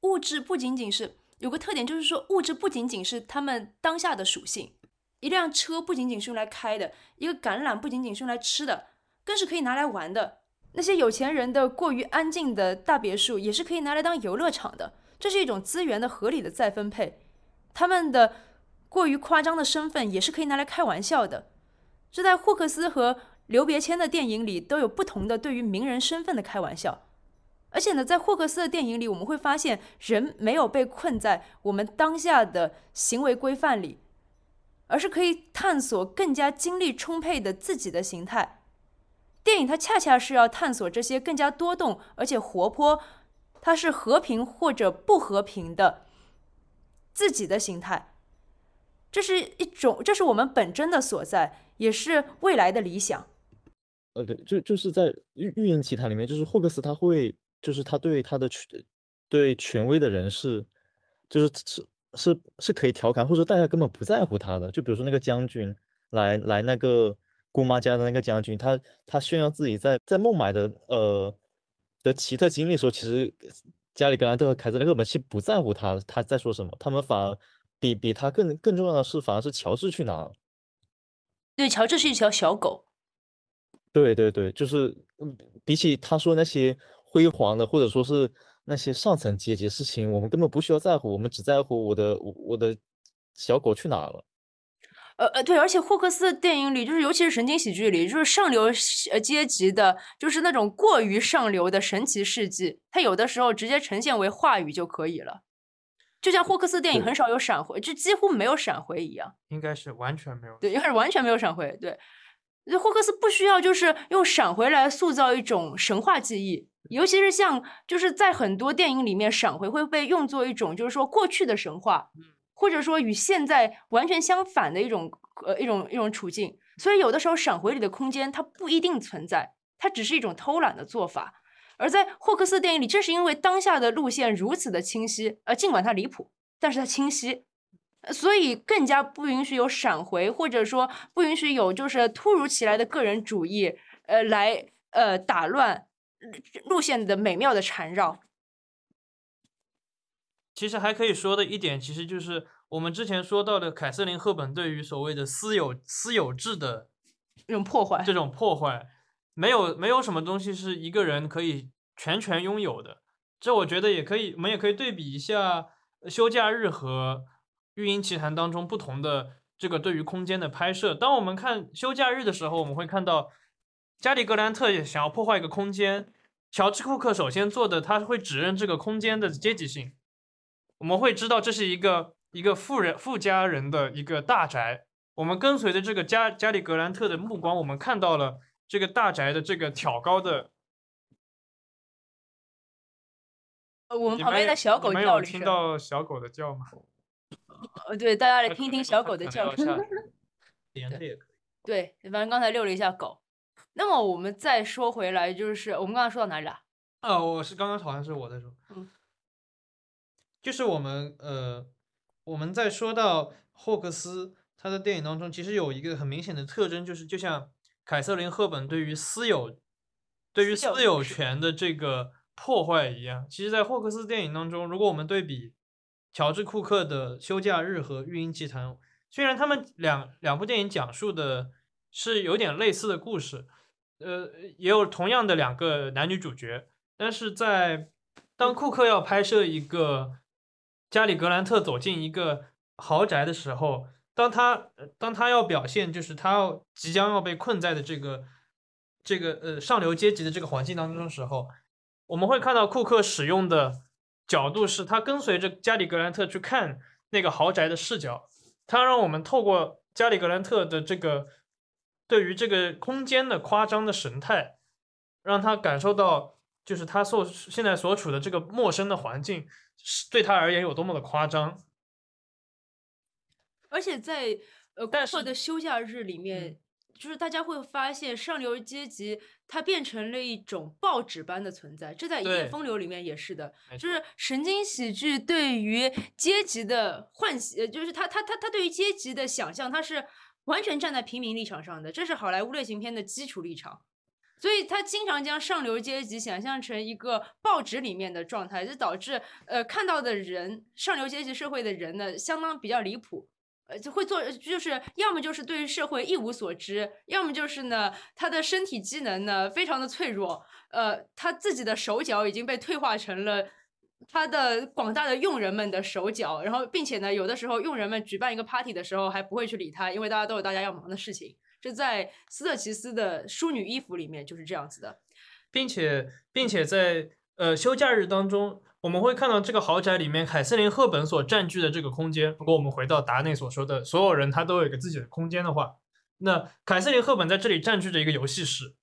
物质不仅仅是有个特点，就是说物质不仅仅是他们当下的属性，一辆车不仅仅是用来开的，一个橄榄不仅仅是用来吃的。更是可以拿来玩的。那些有钱人的过于安静的大别墅，也是可以拿来当游乐场的。这是一种资源的合理的再分配。他们的过于夸张的身份，也是可以拿来开玩笑的。这在霍克斯和刘别谦的电影里都有不同的对于名人身份的开玩笑。而且呢，在霍克斯的电影里，我们会发现人没有被困在我们当下的行为规范里，而是可以探索更加精力充沛的自己的形态。电影它恰恰是要探索这些更加多动而且活泼，它是和平或者不和平的自己的形态。这是一种，这是我们本真的所在，也是未来的理想。呃，对，就就是在《预预言奇谭》里面，就是霍克斯他会，就是他对他的权对权威的人士，就是是是是可以调侃，或者大家根本不在乎他的。就比如说那个将军来来那个。姑妈家的那个将军，他他炫耀自己在在孟买的呃的奇特经历的时候，其实加里格兰特和凯瑟琳·赫本其实不在乎他他在说什么，他们反而比比他更更重要的是，反而是乔治去哪对，乔治是一条小狗。对对对，就是嗯比起他说那些辉煌的，或者说是那些上层阶级的事情，我们根本不需要在乎，我们只在乎我的我我的小狗去哪了。呃呃，对，而且霍克斯的电影里，就是尤其是神经喜剧里，就是上流呃阶级的，就是那种过于上流的神奇事迹，它有的时候直接呈现为话语就可以了。就像霍克斯电影很少有闪回，就几乎没有闪回一样。应该是完全没有。对，应该是完全没有闪回。对，就霍克斯不需要就是用闪回来塑造一种神话记忆，尤其是像就是在很多电影里面，闪回会被用作一种就是说过去的神话，或者说与现在完全相反的一种呃一种一种处境。所以有的时候闪回里的空间它不一定存在，它只是一种偷懒的做法。而在霍克斯电影里，正是因为当下的路线如此的清晰，呃，尽管它离谱，但是它清晰，所以更加不允许有闪回，或者说不允许有就是突如其来的个人主义，呃，来呃打乱路线的美妙的缠绕。其实还可以说的一点，其实就是我们之前说到的凯瑟琳·赫本对于所谓的私有私有制的这种破坏，这种破坏，没有没有什么东西是一个人可以全权拥有的。这我觉得也可以，我们也可以对比一下《休假日》和《育婴奇谭》当中不同的这个对于空间的拍摄。当我们看《休假日》的时候，我们会看到加里·格兰特也想要破坏一个空间，乔治·库克首先做的，他会指认这个空间的阶级性。我们会知道这是一个一个富人富家人的一个大宅。我们跟随着这个加加里格兰特的目光，我们看到了这个大宅的这个挑高的。呃我们旁边的小狗你们有听叫了一声，到小狗的叫吗？呃，(laughs) 对，大家来听一听小狗的叫声。(laughs) 连着也可以。对，反正刚才遛了一下狗。那么我们再说回来，就是我们刚才说到哪里了？啊，我是刚刚好像是我在说，嗯，就是我们呃，我们在说到霍克斯他的电影当中，其实有一个很明显的特征，就是就像凯瑟琳·赫本对于私有对于私有权的这个破坏一样，其实，在霍克斯电影当中，如果我们对比乔治·库克的《休假日》和《育婴集团》，虽然他们两两部电影讲述的是有点类似的故事，呃，也有同样的两个男女主角，但是在当库克要拍摄一个加里·格兰特走进一个豪宅的时候，当他当他要表现就是他要即将要被困在的这个这个呃上流阶级的这个环境当中的时候，我们会看到库克使用的角度是他跟随着加里·格兰特去看那个豪宅的视角，他让我们透过加里·格兰特的这个对于这个空间的夸张的神态，让他感受到，就是他所现在所处的这个陌生的环境，对他而言有多么的夸张。而且在呃但是库克的休假日里面，就是大家会发现上流阶级它变成了一种报纸般的存在，这在《一夜风流》里面也是的，就是神经喜剧对于阶级的唤醒，呃就是他他他他对于阶级的想象，他是完全站在平民立场上的，这是好莱坞类型片的基础立场。所以他经常将上流阶级想象成一个报纸里面的状态，就导致呃看到的人上流阶级社会的人呢，相当比较离谱。呃，就会做，就是要么就是对于社会一无所知，要么就是呢，他的身体机能呢非常的脆弱，呃，他自己的手脚已经被退化成了他的广大的佣人们的手脚，然后并且呢，有的时候佣人们举办一个 party 的时候还不会去理他，因为大家都有大家要忙的事情。这在斯特奇斯的《淑女衣服》里面就是这样子的。并且并且在呃休假日当中，我们会看到这个豪宅里面凯瑟琳·赫本所占据的这个空间。如果我们回到达内所说的，所有人他都有一个自己的空间的话，那凯瑟琳·赫本在这里占据着一个游戏室。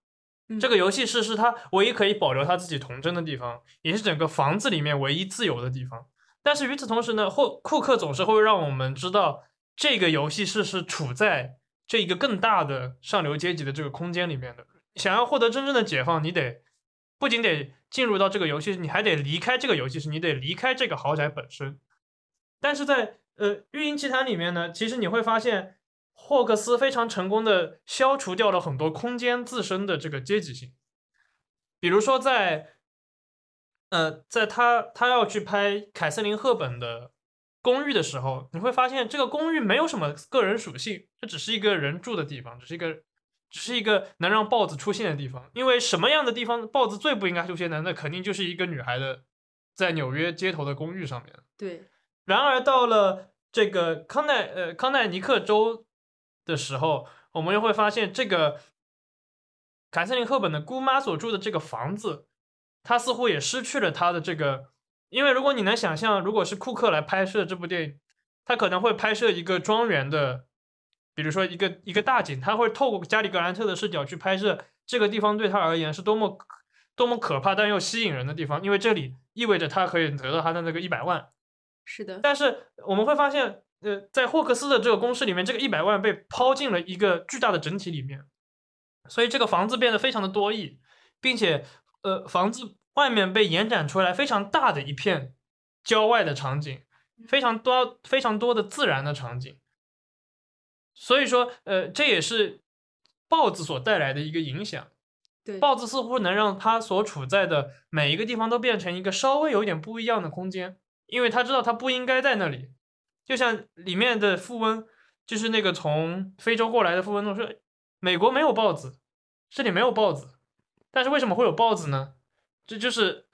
这个游戏室是他唯一可以保留他自己童真的地方，也是整个房子里面唯一自由的地方。但是与此同时呢，霍库克总是会让我们知道，这个游戏室是处在这一个更大的上流阶级的这个空间里面的。想要获得真正的解放，你得不仅得进入到这个游戏，你还得离开这个游戏室，你得离开这个豪宅本身。但是在呃《育婴奇谭》里面呢，其实你会发现，霍克斯非常成功的消除掉了很多空间自身的这个阶级性。比如说在，呃，在他他要去拍凯瑟琳·赫本的公寓的时候，你会发现这个公寓没有什么个人属性，这只是一个人住的地方，只是一个，只是一个能让豹子出现的地方。因为什么样的地方豹子最不应该出现呢？那肯定就是一个女孩的在纽约街头的公寓上面。对。然而到了这个康奈呃康奈尼克州的时候，我们又会发现这个凯瑟琳赫本的姑妈所住的这个房子，它似乎也失去了它的这个。因为如果你能想象，如果是库克来拍摄这部电影，他可能会拍摄一个庄园的，比如说一个一个大景，他会透过加里格兰特的视角去拍摄这个地方对他而言是多么多么可怕但又吸引人的地方，因为这里意味着他可以得到他的那个一百万。是的。但是我们会发现，呃，在霍克斯的这个公式里面，这个一百万被抛进了一个巨大的整体里面，所以这个房子变得非常的多义，并且呃，房子。外面被延展出来非常大的一片郊外的场景，非常多非常多的自然的场景，所以说，呃，这也是豹子所带来的一个影响。对，豹子似乎能让它所处在的每一个地方都变成一个稍微有点不一样的空间，因为他知道他不应该在那里。就像里面的富翁，就是那个从非洲过来的富翁说：“美国没有豹子，这里没有豹子，但是为什么会有豹子呢？”这就是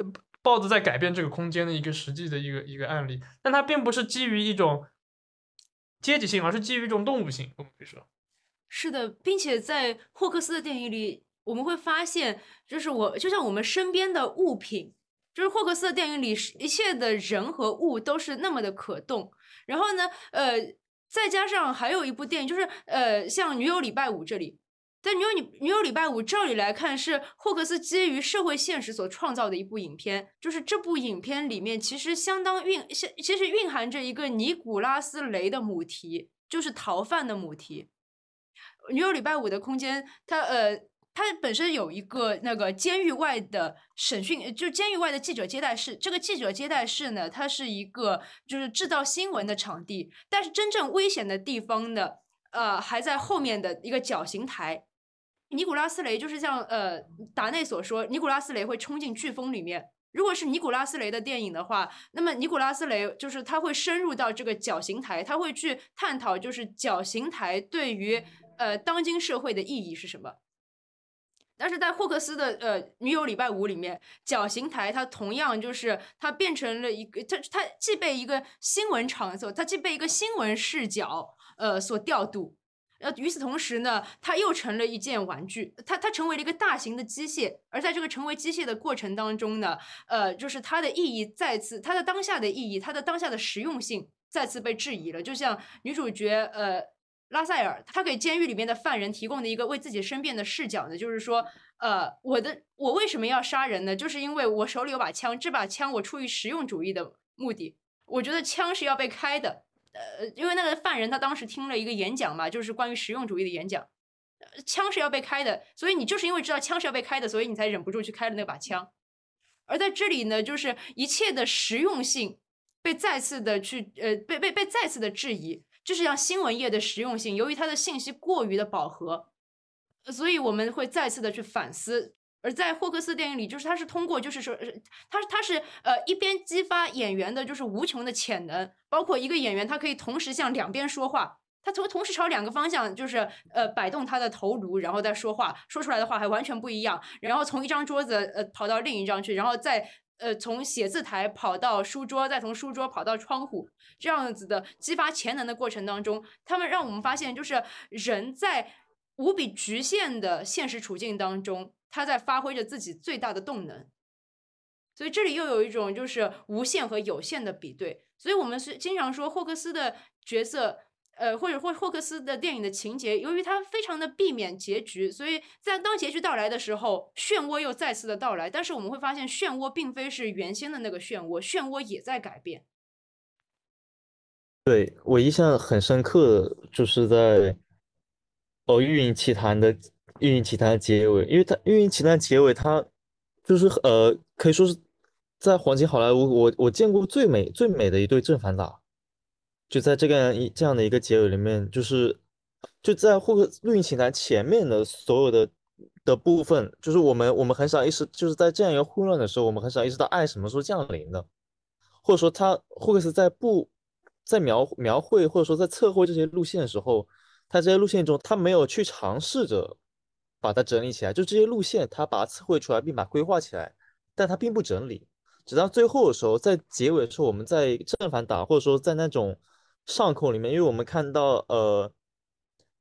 豹子在改变这个空间的一个实际的一个一个案例，但它并不是基于一种阶级性，而是基于一种动物性。我们可以说，是的，并且在霍克斯的电影里，我们会发现，就是我就像我们身边的物品，就是霍克斯的电影里，一切的人和物都是那么的可动。然后呢，呃，再加上还有一部电影，就是呃，像《女友礼拜五》这里。在《女友女女友礼拜五》照理来看是霍克斯基于社会现实所创造的一部影片，就是这部影片里面其实相当蕴，其实蕴含着一个尼古拉斯雷的母题，就是逃犯的母题。《女友礼拜五》的空间，它呃，它本身有一个那个监狱外的审讯，就监狱外的记者接待室。这个记者接待室呢，它是一个就是制造新闻的场地，但是真正危险的地方呢，呃，还在后面的一个绞刑台。尼古拉斯雷就是像呃达内所说，尼古拉斯雷会冲进飓风里面。如果是尼古拉斯雷的电影的话，那么尼古拉斯雷就是他会深入到这个绞刑台，他会去探讨就是绞刑台对于呃当今社会的意义是什么。但是在霍克斯的呃《女友礼拜五》里面，绞刑台它同样就是它变成了一个，它它既被一个新闻场所，它既被一个新闻视角呃所调度。呃，与此同时呢，它又成了一件玩具，它它成为了一个大型的机械，而在这个成为机械的过程当中呢，呃，就是它的意义再次，它的当下的意义，它的当下的实用性再次被质疑了。就像女主角呃拉塞尔，她给监狱里面的犯人提供的一个为自己申辩的视角呢，就是说，呃，我的我为什么要杀人呢？就是因为我手里有把枪，这把枪我出于实用主义的目的，我觉得枪是要被开的。呃，因为那个犯人他当时听了一个演讲嘛，就是关于实用主义的演讲，枪是要被开的，所以你就是因为知道枪是要被开的，所以你才忍不住去开了那把枪。而在这里呢，就是一切的实用性被再次的去呃被被被再次的质疑，就是像新闻业的实用性，由于它的信息过于的饱和，所以我们会再次的去反思。而在霍克斯电影里，就是他是通过，就是说，他他是呃一边激发演员的就是无穷的潜能，包括一个演员他可以同时向两边说话，他同同时朝两个方向就是呃摆动他的头颅，然后再说话，说出来的话还完全不一样。然后从一张桌子呃跑到另一张去，然后再呃从写字台跑到书桌，再从书桌跑到窗户，这样子的激发潜能的过程当中，他们让我们发现，就是人在无比局限的现实处境当中。他在发挥着自己最大的动能，所以这里又有一种就是无限和有限的比对。所以我们是经常说霍克斯的角色，呃，或者或霍克斯的电影的情节，由于他非常的避免结局，所以在当结局到来的时候，漩涡又再次的到来。但是我们会发现，漩涡并非是原先的那个漩涡，漩涡也在改变。对我印象很深刻，就是在哦《运营奇谭》的。运营奇谭的结尾，因为它运营奇谭结尾，它就是呃，可以说是在黄金好莱坞，我我见过最美最美的一对正反打，就在这个一这样的一个结尾里面，就是就在霍克运营奇谭前面的所有的的部分，就是我们我们很少意识，就是在这样一个混乱的时候，我们很少意识到爱什么时候降临的，或者说他霍克斯在不在描描绘或者说在测绘这些路线的时候，他这些路线中他没有去尝试着把它整理起来，就这些路线他把它测绘出来并把它规划起来，但他并不整理。直到最后的时候，在结尾的时候，我们在正反打或者说在那种上空里面，因为我们看到呃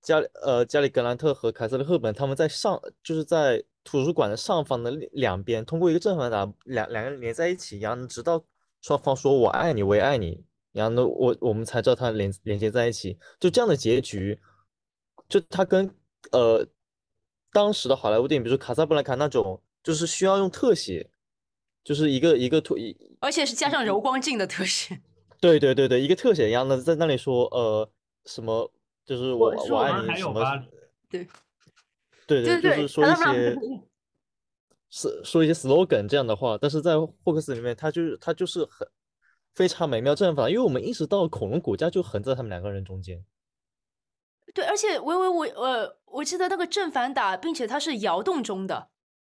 加里呃加里格兰特和凯瑟琳赫本他们在上就是在图书馆的上方的两边，通过一个正反打两两个人连在一起，然后直到双方说我爱你，我也爱你，然后呢我我们才知道他连连接在一起，就这样的结局，就他跟呃当时的好莱坞电影，比如说卡萨布兰卡那种，就是需要用特写。就是一个一个图，而且是加上柔光镜的特写。(laughs) 对对对对，一个特写一样的在那里说，呃，什么就是我我爱你什么，对对对，就是说一些是说一些 slogan 这样的话，但是在霍克斯里面，他就是他就是很非常美妙正反，因为我们意识到恐龙骨架就横在他们两个人中间。对，而且维维我呃，我记得那个正反打，并且它是摇动中的。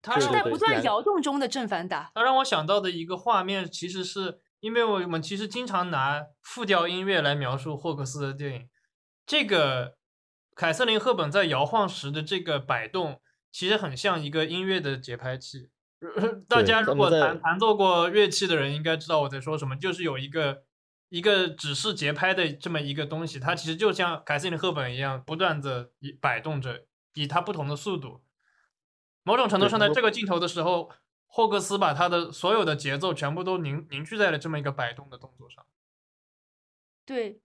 它是在不断摇动中的正反打。它让我想到的一个画面，其实是因为我们其实经常拿复调音乐来描述霍克斯的电影。这个凯瑟琳·赫本在摇晃时的这个摆动，其实很像一个音乐的节拍器。(laughs) 大家如果弹弹奏过乐器的人，应该知道我在说什么，就是有一个一个指示节拍的这么一个东西，它其实就像凯瑟琳·赫本一样，不断的摆动着，以它不同的速度。某种程度上，在这个镜头的时候，霍克斯把他的所有的节奏全部都凝凝聚在了这么一个摆动的动作上。对，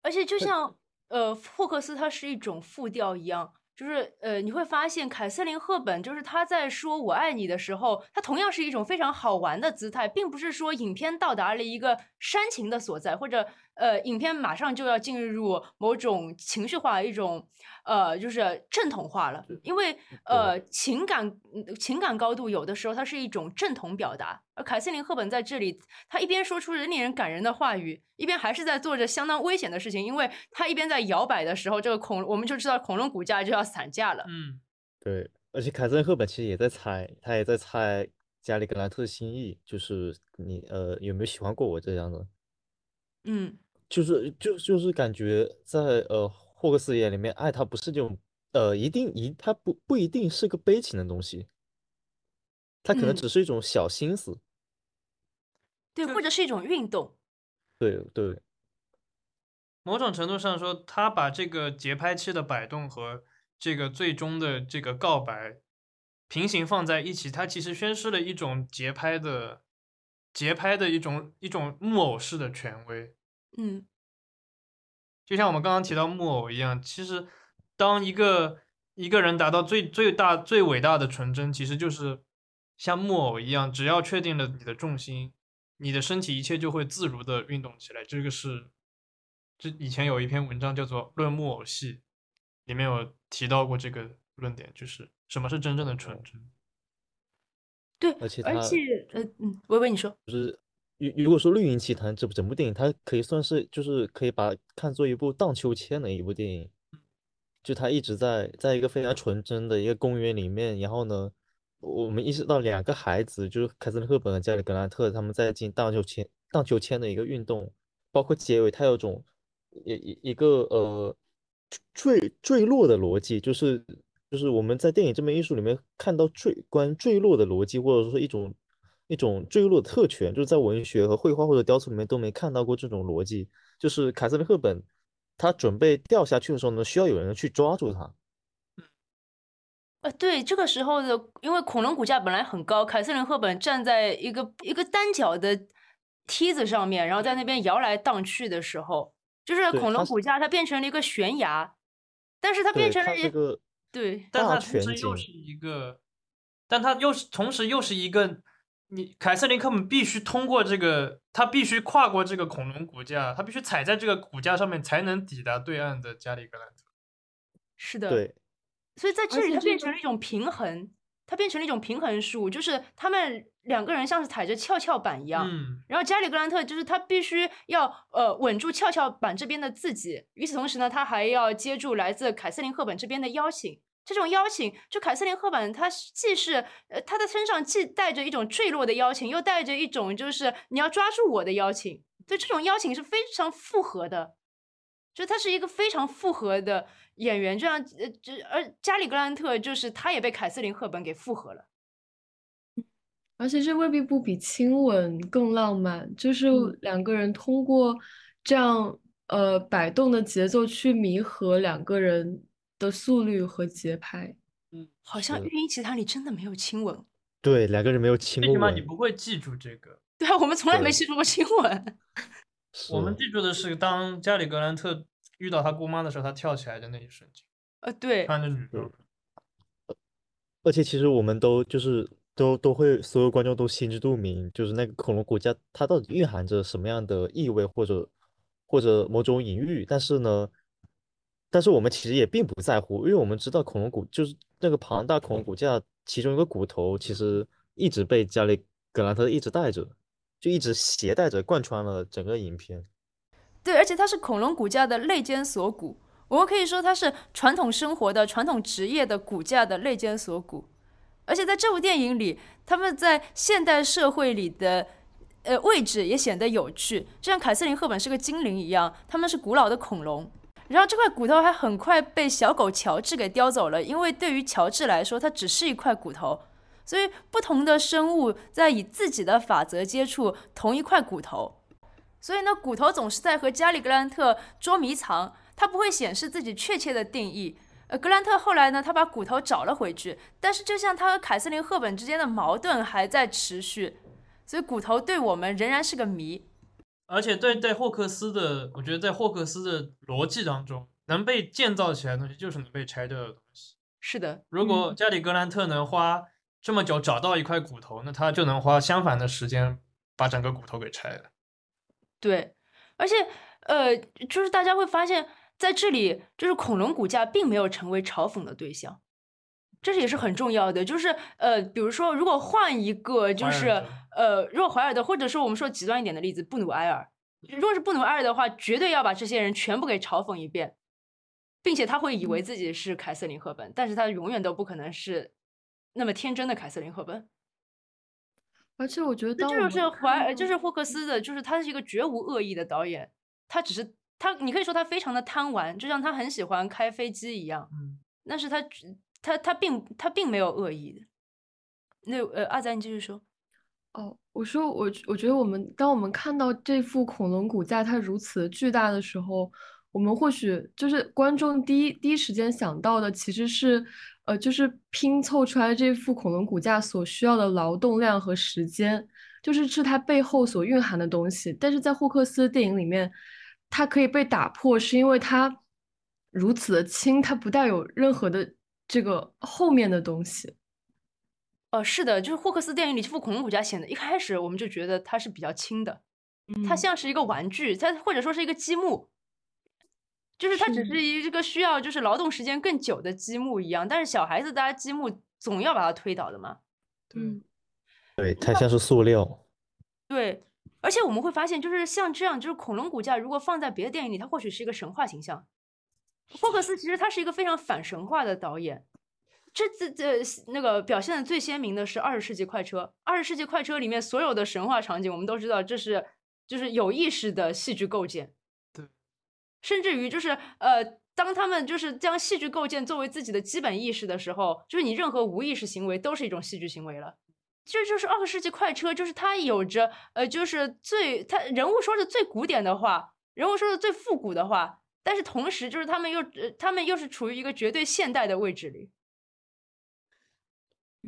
而且就像呃，霍克斯他是一种复调一样，就是呃，你会发现凯瑟琳·赫本就是她在说我爱你的时候，她同样是一种非常好玩的姿态，并不是说影片到达了一个煽情的所在，或者呃，影片马上就要进入某种情绪化一种。呃，就是正统化了，因为呃，情感情感高度有的时候它是一种正统表达，而凯瑟琳·赫本在这里，她一边说出人令人感人的话语，一边还是在做着相当危险的事情，因为她一边在摇摆的时候，这个恐我们就知道恐龙骨架就要散架了。嗯，对，而且凯瑟琳·赫本其实也在猜，她也在猜加里·格兰特的心意，就是你呃有没有喜欢过我这样的？嗯，就是就就是感觉在呃。霍克斯眼里面，爱他不是这种，呃，一定一，他不不一定是个悲情的东西，他可能只是一种小心思，对，或者是一种运动，对对。某种程度上说，他把这个节拍器的摆动和这个最终的这个告白平行放在一起，他其实宣示了一种节拍的节拍的一种一种木偶式的权威，嗯。就像我们刚刚提到木偶一样，其实当一个一个人达到最最大最伟大的纯真，其实就是像木偶一样，只要确定了你的重心，你的身体一切就会自如的运动起来。这个是这以前有一篇文章叫做《论木偶戏》，里面有提到过这个论点，就是什么是真正的纯真。对，而且而且呃嗯，微微你说就是。如如果说《绿云奇谭》这部整部电影，它可以算是就是可以把看作一部荡秋千的一部电影，就他一直在在一个非常纯真的一个公园里面，然后呢，我们意识到两个孩子就是凯瑟琳·赫本和加里·格兰特他们在进荡秋千荡秋千的一个运动，包括结尾，它有种一一一个呃坠坠落的逻辑，就是就是我们在电影这门艺术里面看到坠关坠落的逻辑，或者说一种。一种坠落的特权，就是在文学和绘画或者雕塑里面都没看到过这种逻辑。就是凯瑟琳·赫本，她准备掉下去的时候呢，需要有人去抓住她。呃，对，这个时候的，因为恐龙骨架本来很高，凯瑟琳·赫本站在一个一个单脚的梯子上面，然后在那边摇来荡去的时候，就是恐龙骨架它变成了一个悬崖，但是它变成了一个对，但它同时又是一个，但它又是同时又是一个。你凯瑟琳·科本必须通过这个，他必须跨过这个恐龙骨架，他必须踩在这个骨架上面，才能抵达对岸的加里格兰特。是的，对。所以在这里，它变成了一种平衡，它变成了一种平衡术，就是他们两个人像是踩着跷跷板一样。嗯。然后加里格兰特就是他必须要呃稳住跷跷板这边的自己，与此同时呢，他还要接住来自凯瑟琳·赫本这边的邀请。这种邀请，就凯瑟琳·赫本，她既是呃，她的身上既带着一种坠落的邀请，又带着一种就是你要抓住我的邀请。对这种邀请是非常复合的，就他是一个非常复合的演员，这样呃，这而加里格兰特就是他也被凯瑟琳赫本给复合了。而且这未必不比亲吻更浪漫，就是嗯两个人通过这样呃摆动的节奏去弥合两个人的速率和节拍。嗯好像《是育婴奇谭》里真的没有亲吻，对，两个人没有亲吻。为什么你，不会记住这个。对啊，我们从来没记住过亲吻。(laughs) 我们记住的是，当加里格兰特遇到他姑妈的时候，他跳起来的那一瞬间，呃，对，穿着女装。而且其实我们都就是都都会，所有观众都心知肚明，就是那个恐龙骨架它到底蕴含着什么样的意味或者或者某种隐喻，但是呢，但是我们其实也并不在乎，因为我们知道恐龙骨就是那个庞大恐龙骨架其中一个骨头，其实一直被加里格兰特一直带着，就一直携带着贯穿了整个影片。对，而且它是恐龙骨架的肋间锁骨，我们可以说它是传统生活的、传统职业的骨架的肋间锁骨。而且在这部电影里，他们在现代社会里的呃位置也显得有趣，就像凯瑟琳·赫本是个精灵一样，他们是古老的恐龙。然后这块骨头还很快被小狗乔治给叼走了，因为对于乔治来说，它只是一块骨头。所以不同的生物在以自己的法则接触同一块骨头。所以呢，骨头总是在和加里格兰特捉迷藏，他不会显示自己确切的定义。呃，格兰特后来呢，他把骨头找了回去，但是就像他和凯瑟琳·赫本之间的矛盾还在持续，所以骨头对我们仍然是个谜。而且对在霍克斯的，我觉得在霍克斯的逻辑当中，能被建造起来的东西就是能被拆掉的东西。是的，如果加里格兰特能花这么久找到一块骨头，那他就能花相反的时间把整个骨头给拆了。对，而且呃，就是大家会发现，在这里，就是恐龙骨架并没有成为嘲讽的对象，这也是很重要的。就是呃，比如说，如果换一个，就是呃，若怀尔德，或者说我们说极端一点的例子，布努埃尔，如果是布努埃尔的话，绝对要把这些人全部给嘲讽一遍，并且他会以为自己是凯瑟琳·赫本，但是他永远都不可能是那么天真的凯瑟琳·赫本。而且我觉得，这就是怀，就是霍克斯的，就是他是一个绝无恶意的导演，他只是他，你可以说他非常的贪玩，就像他很喜欢开飞机一样，嗯，但是他他他并他并没有恶意的。那呃，阿仔你继续说。哦，我说我我觉得我们当我们看到这副恐龙骨架它如此巨大的时候，我们或许就是观众第一第一时间想到的其实是，呃，就是拼凑出来这副恐龙骨架所需要的劳动量和时间，就是是它背后所蕴含的东西。但是在霍克斯电影里面，它可以被打破，是因为它如此的轻，它不带有任何的这个后面的东西。呃，是的，就是霍克斯电影里这副恐龙骨架显得一开始我们就觉得它是比较轻的，它嗯像是一个玩具，它或者说是一个积木，就是它只是是一个需要就是劳动时间更久的积木一样。但是小孩子大家积木总要把它推倒的嘛，对，嗯对，它像是塑料。对。而且我们会发现，就是像这样，就是恐龙骨架，如果放在别的电影里，它或许是一个神话形象。霍克斯其实他是一个非常反神话的导演。这这这那个表现的最鲜明的是《二十世纪快车》。《二十世纪快车》里面所有的神话场景，我们都知道这是就是有意识的戏剧构建。对，甚至于就是呃，当他们就是将戏剧构建作为自己的基本意识的时候，就是你任何无意识行为都是一种戏剧行为了。这就是二十世纪快车，就是它有着呃，就是最他人物说的最古典的话，人物说的最复古的话，但是同时就是他们又呃，他们又是处于一个绝对现代的位置里。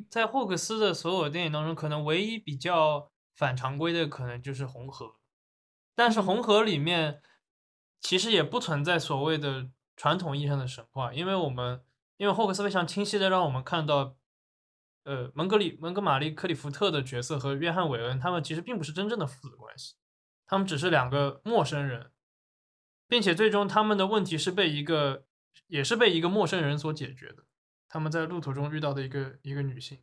在霍克斯的所有电影当中，可能唯一比较反常规的，可能就是《红河》，但是《红河》里面其实也不存在所谓的传统意义上的神话，因为我们因为霍克斯非常清晰的让我们看到，呃，蒙格里蒙哥马利克里夫特的角色和约翰韦恩他们其实并不是真正的父子关系，他们只是两个陌生人，并且最终他们的问题是被一个也是被一个陌生人所解决的。他们在路途中遇到的一个一个女性，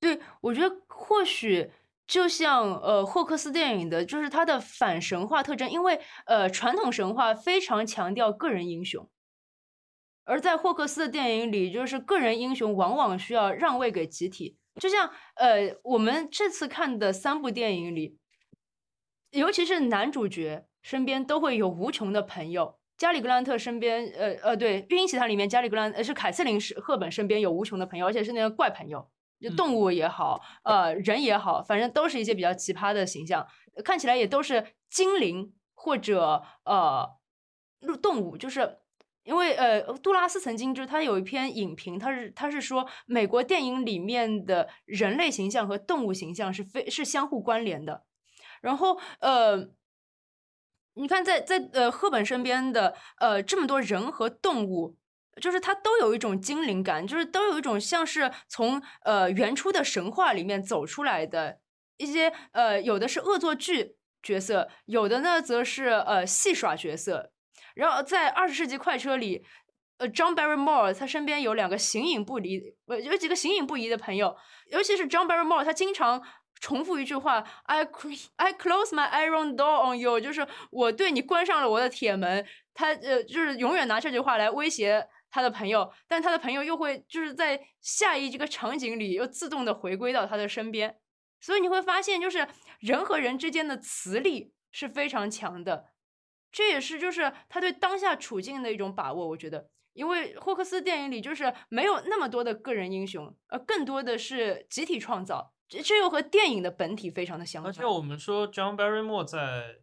对，我觉得或许就像呃霍克斯电影的，就是它的反神话特征，因为呃传统神话非常强调个人英雄，而在霍克斯的电影里，就是个人英雄往往需要让位给集体。就像呃我们这次看的三部电影里，尤其是男主角身边都会有无穷的朋友。加里格兰特身边，呃呃，对，《育婴奇谭》里面加里格兰呃是凯瑟琳是赫本身边有无穷的朋友，而且是那个怪朋友，就动物也好，呃，人也好，反正都是一些比较奇葩的形象，看起来也都是精灵或者呃动物，就是因为呃杜拉斯曾经就是他有一篇影评，他是他是说美国电影里面的人类形象和动物形象是非是相互关联的，然后呃。你看，在在呃赫本身边的呃这么多人和动物，就是它都有一种精灵感，就是都有一种像是从呃原初的神话里面走出来的一些呃有的是恶作剧角色，有的呢则是呃戏耍角色。然后在二十世纪快车里，呃 John Barrymore 他身边有两个形影不离，呃有几个形影不离的朋友，尤其是 John Barrymore，他经常。重复一句话，I I close my iron door on you，就是我对你关上了我的铁门。他呃，就是永远拿这句话来威胁他的朋友，但他的朋友又会就是在下一这个场景里又自动的回归到他的身边。所以你会发现，就是人和人之间的磁力是非常强的。这也是就是他对当下处境的一种把握。我觉得，因为霍克斯电影里就是没有那么多的个人英雄，呃，更多的是集体创造。这这又和电影的本体非常的相反。而且我们说，John Barrymore 在《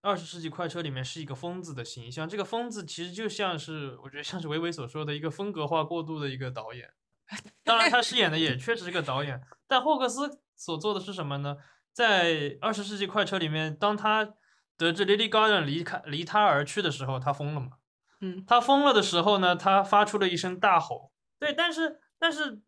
二十世纪快车》里面是一个疯子的形象。这个疯子其实就像是，我觉得像是维维所说的一个风格化过度的一个导演。当然，他饰演的也确实是个导演。但霍克斯所做的是什么呢？在《二十世纪快车》里面，当他得知 Lily Garden 离开离他而去的时候，他疯了嘛？嗯，他疯了的时候呢，他发出了一声大吼。对，但是但是。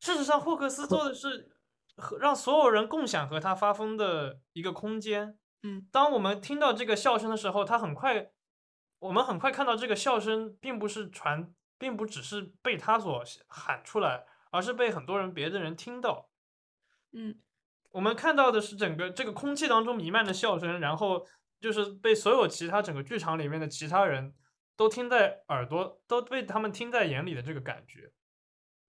事实上，霍克斯做的是和让所有人共享和他发疯的一个空间。嗯，当我们听到这个笑声的时候，他很快，我们很快看到这个笑声并不是传，并不只是被他所喊出来，而是被很多人别的人听到。嗯，我们看到的是整个这个空气当中弥漫的笑声，然后就是被所有其他整个剧场里面的其他人都听在耳朵，都被他们听在眼里的这个感觉。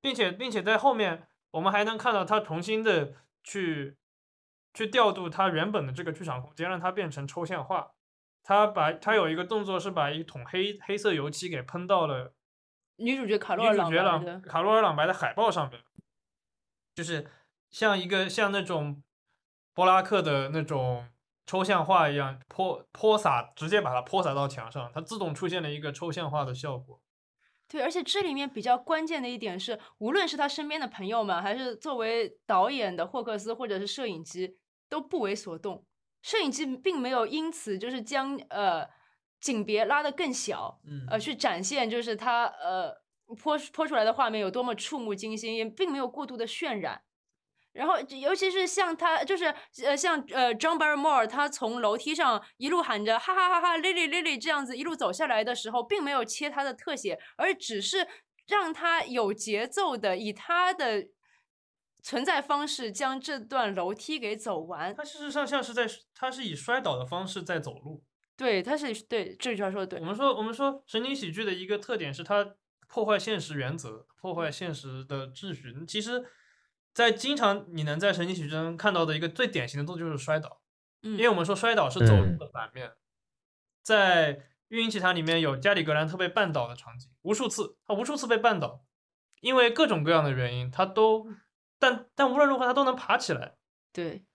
并且，并且在后面，我们还能看到他重新的去去调度他原本的这个剧场空间，让它变成抽象化。他把他有一个动作是把一桶黑黑色油漆给喷到了女主角卡洛尔朗卡洛尔朗白的海报上面，就是像一个像那种波拉克的那种抽象画一样泼泼洒，直接把它泼洒到墙上，它自动出现了一个抽象化的效果。对，而且这里面比较关键的一点是，无论是他身边的朋友们，还是作为导演的霍克斯，或者是摄影机，都不为所动。摄影机并没有因此就是将呃景别拉得更小，嗯，呃，去展现就是他呃泼泼出来的画面有多么触目惊心，也并没有过度的渲染。然后，尤其是像他，就是呃，像呃，John Barrymore，他从楼梯上一路喊着哈哈哈哈，Lily Lily 这样子一路走下来的时候，并没有切他的特写，而只是让他有节奏的以他的存在方式将这段楼梯给走完。他事实上像是在，他是以摔倒的方式在走路。对，他是对这句话说的对。我们说，我们说神经喜剧的一个特点是它破坏现实原则，破坏现实的秩序。其实。在经常你能在神经喜剧中看到的一个最典型的动作就是摔倒，嗯，因为我们说摔倒是走路的反面，在《运营奇谭》里面有加里格兰特被绊倒的场景，无数次，他无数次被绊倒，因为各种各样的原因，他都，但但无论如何他都能爬起来。对，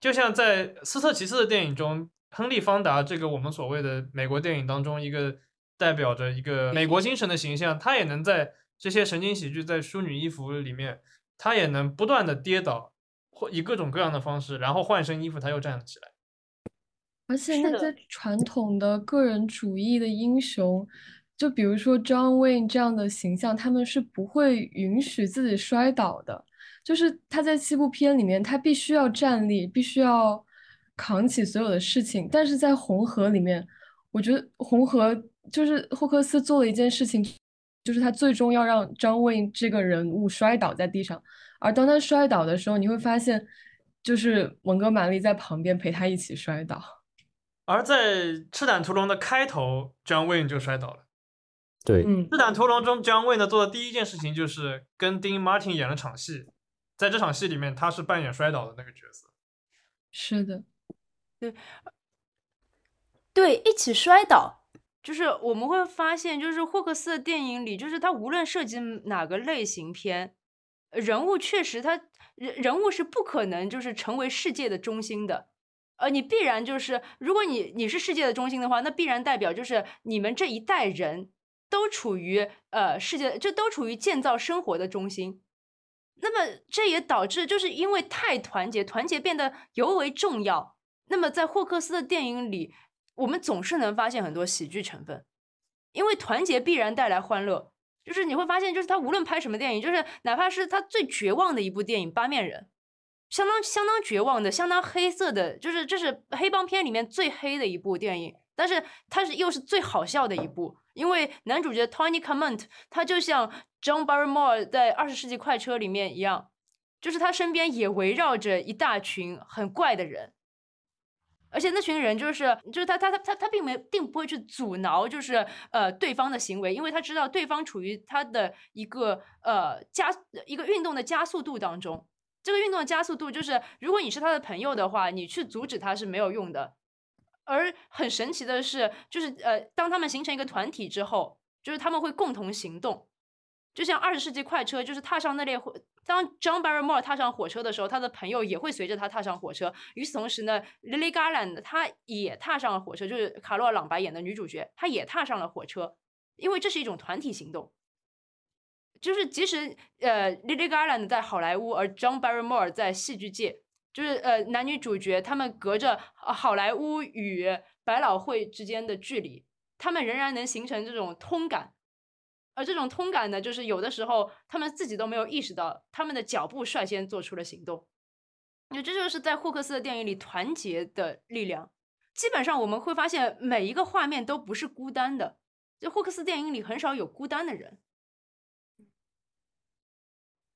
就像在斯特奇斯的电影中，亨利·方达这个我们所谓的美国电影当中一个代表着一个美国精神的形象，他也能在。这些神经喜剧在淑女衣服里面，她也能不断的跌倒，或以各种各样的方式，然后换身衣服，她又站了起来。而且那些传统的个人主义的英雄，就比如说 John Wayne 这样的形象，他们是不会允许自己摔倒的。就是他在西部片里面，他必须要站立，必须要扛起所有的事情。但是在红河里面，我觉得红河就是霍克斯做了一件事情。就是他最终要让张卫这个人物摔倒在地上，而当他摔倒的时候，你会发现，就是蒙哥马利在旁边陪他一起摔倒。而在《赤胆屠龙》的开头，张卫就摔倒了。对，嗯，《赤胆屠龙》中，张卫呢做的第一件事情就是跟丁马丁演了场戏，在这场戏里面，他是扮演摔倒的那个角色。是的，对，对，一起摔倒，就是我们会发现，就是霍克斯的电影里，就是他无论涉及哪个类型片，人物确实他人人物是不可能就是成为世界的中心的。呃，你必然就是，如果你你是世界的中心的话，那必然代表就是你们这一代人都处于呃世界，就都处于建造生活的中心。那么这也导致，就是因为太团结，团结变得尤为重要。那么在霍克斯的电影里，我们总是能发现很多喜剧成分，因为团结必然带来欢乐。就是你会发现，就是他无论拍什么电影，就是哪怕是他最绝望的一部电影《八面人》。相当相当绝望的，相当黑色的，就是这是黑帮片里面最黑的一部电影，但是它是又是最好笑的一部，因为男主角 Tony Command 他就像 John Barrymore 在《二十世纪快车》里面一样，就是他身边也围绕着一大群很怪的人，而且那群人就是就是他他他他他并没并不会去阻挠就是呃对方的行为，因为他知道对方处于他的一个呃加一个运动的加速度当中。这个运动的加速度，就是如果你是他的朋友的话，你去阻止他是没有用的。而很神奇的是，就是呃，当他们形成一个团体之后，就是他们会共同行动。就像二十世纪快车，就是踏上那列火，当 John Barrymore 踏上火车的时候，他的朋友也会随着他踏上火车。与此同时呢，Lily Garland 他也踏上了火车，就是卡洛尔·朗白演的女主角，她也踏上了火车，因为这是一种团体行动。就是即使呃，Lily Garland 在好莱坞，而 John Barrymore 在戏剧界，就是呃，男女主角他们隔着好莱坞与百老汇之间的距离，他们仍然能形成这种通感，而这种通感呢，就是有的时候他们自己都没有意识到，他们的脚步率先做出了行动。那这就是在霍克斯的电影里团结的力量。基本上我们会发现每一个画面都不是孤单的，就霍克斯电影里很少有孤单的人。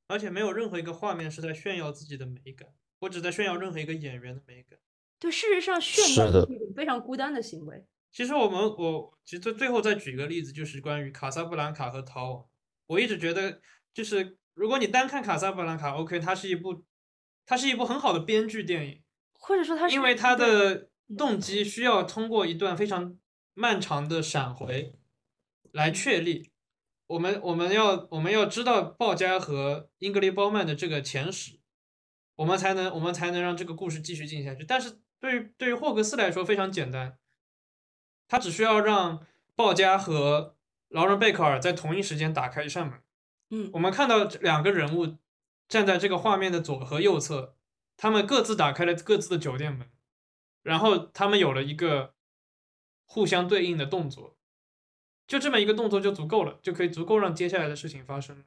而且没有任何一个画面是在炫耀自己的美感，或者在炫耀任何一个演员的美感。对，事实上炫耀是一种非常孤单的行为。其实我们，我其实最后再举一个例子，就是关于《卡萨布兰卡》和《逃亡》。我一直觉得，就是如果你单看《卡萨布兰卡》，OK，它是一部，它是一部很好的编剧电影，或者说它是因为它的动机需要通过一段非常漫长的闪回来确立。我们我们要我们要知道鲍嘉和英格丽褒曼的这个前史，我们才能我们才能让这个故事继续进下去。但是对于对于霍格斯来说非常简单，他只需要让鲍嘉和劳伦贝克尔在同一时间打开一扇门。嗯，我们看到两个人物站在这个画面的左和右侧，他们各自打开了各自的酒店门，然后他们有了一个互相对应的动作。就这么一个动作就足够了，就可以足够让接下来的事情发生。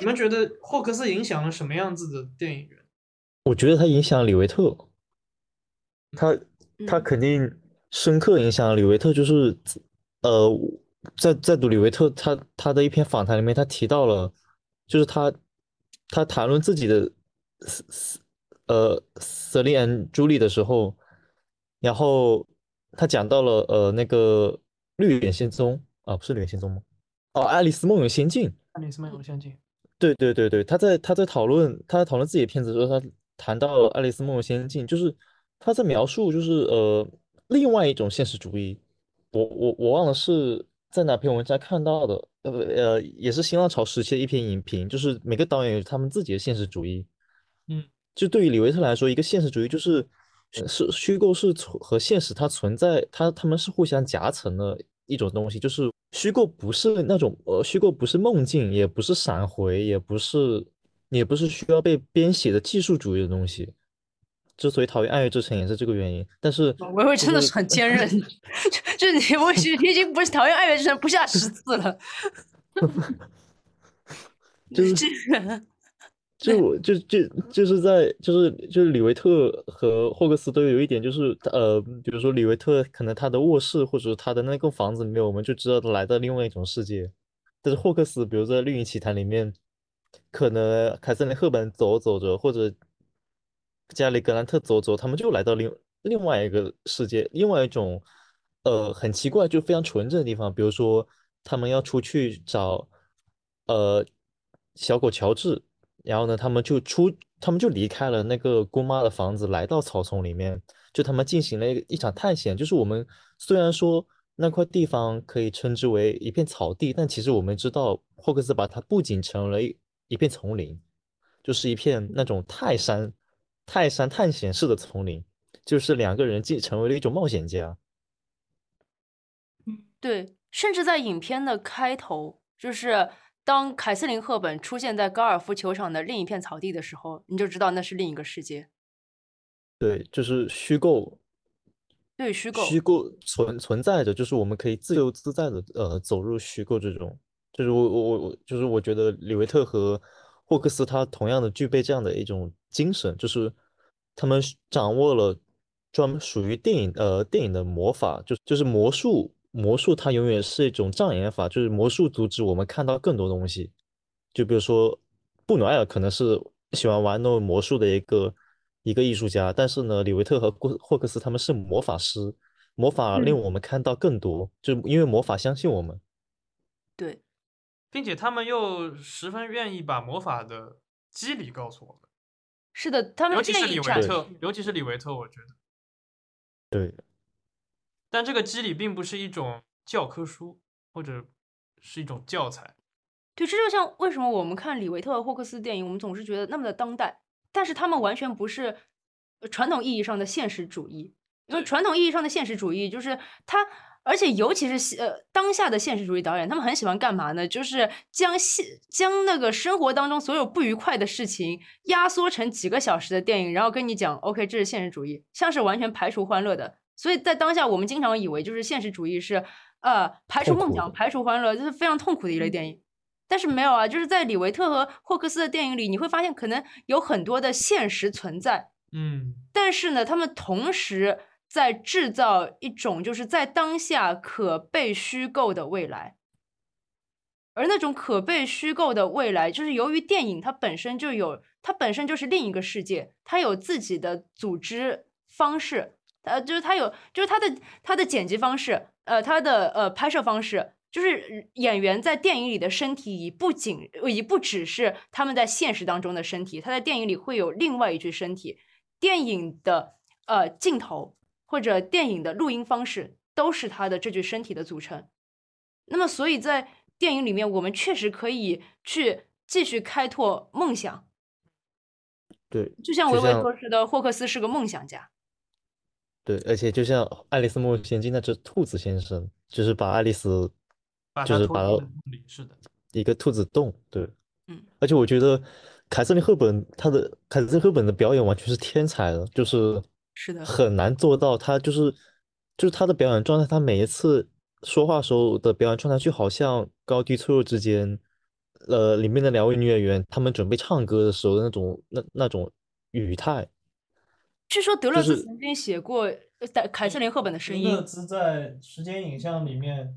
你们觉得霍克斯影响了什么样子的电影人？我觉得他影响李维特，他他肯定深刻影响李维特。就是呃，在在读李维特他他的一篇访谈里面，他提到了，就是他他谈论自己的呃，s e l i n Julie 的时候，然后他讲到了呃那个《绿野仙踪》啊，不是《绿野仙踪》吗？哦，《爱丽丝梦游仙境》。爱丽丝梦游仙境。对对对对，他在他在讨论他在讨论自己的片子的时候，他谈到《爱丽丝梦游仙境》，就是他在描述就是呃另外一种现实主义。我我我忘了是在哪篇文章看到的，呃呃也是新浪潮时期的一篇影评，就是每个导演有他们自己的现实主义。嗯。就对于李维特来说，一个现实主义就是是虚构是存和现实它存在，它他们是互相夹层的一种东西。就是虚构不是那种呃，虚构不是梦境，也不是闪回，也不是也不是需要被编写的技术主义的东西。之所以讨厌《爱乐之城》也是这个原因。但是维维真的是很坚韧，(laughs) 就是你我已经不是讨厌《爱乐之城》不下十次了，(laughs) 就是这个。就就就就是在就是就是李维特和霍克斯都有一点就是呃，比如说李维特可能他的卧室或者他的那个房子里面，我们就知道他来到另外一种世界。但是霍克斯，比如在《绿影奇谭》里面，可能凯瑟琳·赫本走走着，或者加里·格兰特走走，他们就来到另另外一个世界，另外一种呃很奇怪就非常纯正的地方。比如说他们要出去找。呃小狗乔治，然后呢，他们就出，他们就离开了那个姑妈的房子，来到草丛里面，就他们进行了一一场探险。就是我们虽然说那块地方可以称之为一片草地，但其实我们知道霍克斯把它不仅成了一一片丛林，就是一片那种泰山泰山探险式的丛林，就是两个人既成为了一种冒险家。对，甚至在影片的开头，就是当凯瑟琳·赫本出现在高尔夫球场的另一片草地的时候，你就知道那是另一个世界。对，就是虚构，对，虚构，虚构存存在着，就是我们可以自由自在的呃走入虚构之中，就是我我我我，就是我觉得李维特和霍克斯他同样的具备这样的一种精神，就是他们掌握了专门属于电影呃电影的魔法，就就是魔术。魔术它永远是一种障眼法，就是魔术阻止我们看到更多东西。就比如说，布努埃尔可能是喜欢玩弄魔术的一个一个艺术家，但是呢，李维特和霍霍克斯他们是魔法师，魔法令我们看到更多，就因为魔法相信我们。对，并且他们又十分愿意把魔法的机理告诉我们。是的，他们尤其是李维特，尤其是李维特，我觉得。对。但这个机理并不是一种教科书，或者是一种教材。对，这就像为什么我们看李维特和霍克斯电影，我们总是觉得那么的当代，但是他们完全不是传统意义上的现实主义。因为传统意义上的现实主义就是他，而且尤其是呃当下的现实主义导演，他们很喜欢干嘛呢？就是将现将那个生活当中所有不愉快的事情压缩成几个小时的电影，然后跟你讲，OK，这是现实主义，像是完全排除欢乐的。所以在当下，我们经常以为就是现实主义是，呃，排除梦想、排除欢乐，就是非常痛苦的一类电影。但是没有啊，就是在李维特和霍克斯的电影里，你会发现可能有很多的现实存在，嗯，但是呢，他们同时在制造一种就是在当下可被虚构的未来，而那种可被虚构的未来，就是由于电影它本身就有，它本身就是另一个世界，它有自己的组织方式。呃，就是他有，就是他的他的剪辑方式，呃，他的呃拍摄方式，就是演员在电影里的身体，已不仅已不只是他们在现实当中的身体，他在电影里会有另外一具身体。电影的呃镜头或者电影的录音方式，都是他的这具身体的组成。那么，所以在电影里面，我们确实可以去继续开拓梦想。对，就像维维说似的，霍克斯是个梦想家。对，而且就像《爱丽丝梦游仙境》那只兔子先生，就是把爱丽丝，就是把到是的，一个兔子洞。对，嗯。而且我觉得凯瑟琳·赫本她的凯瑟琳·赫本的表演完全是天才的，就是是的，很难做到。她就是就是她的表演状态，她每一次说话时候的表演状态，就好像高低脆弱之间，呃，里面的两位女演员她们准备唱歌的时候的那种那那种语态。据说德勒兹曾经写过凯瑟琳·赫本的声音。德勒兹在时间影像里面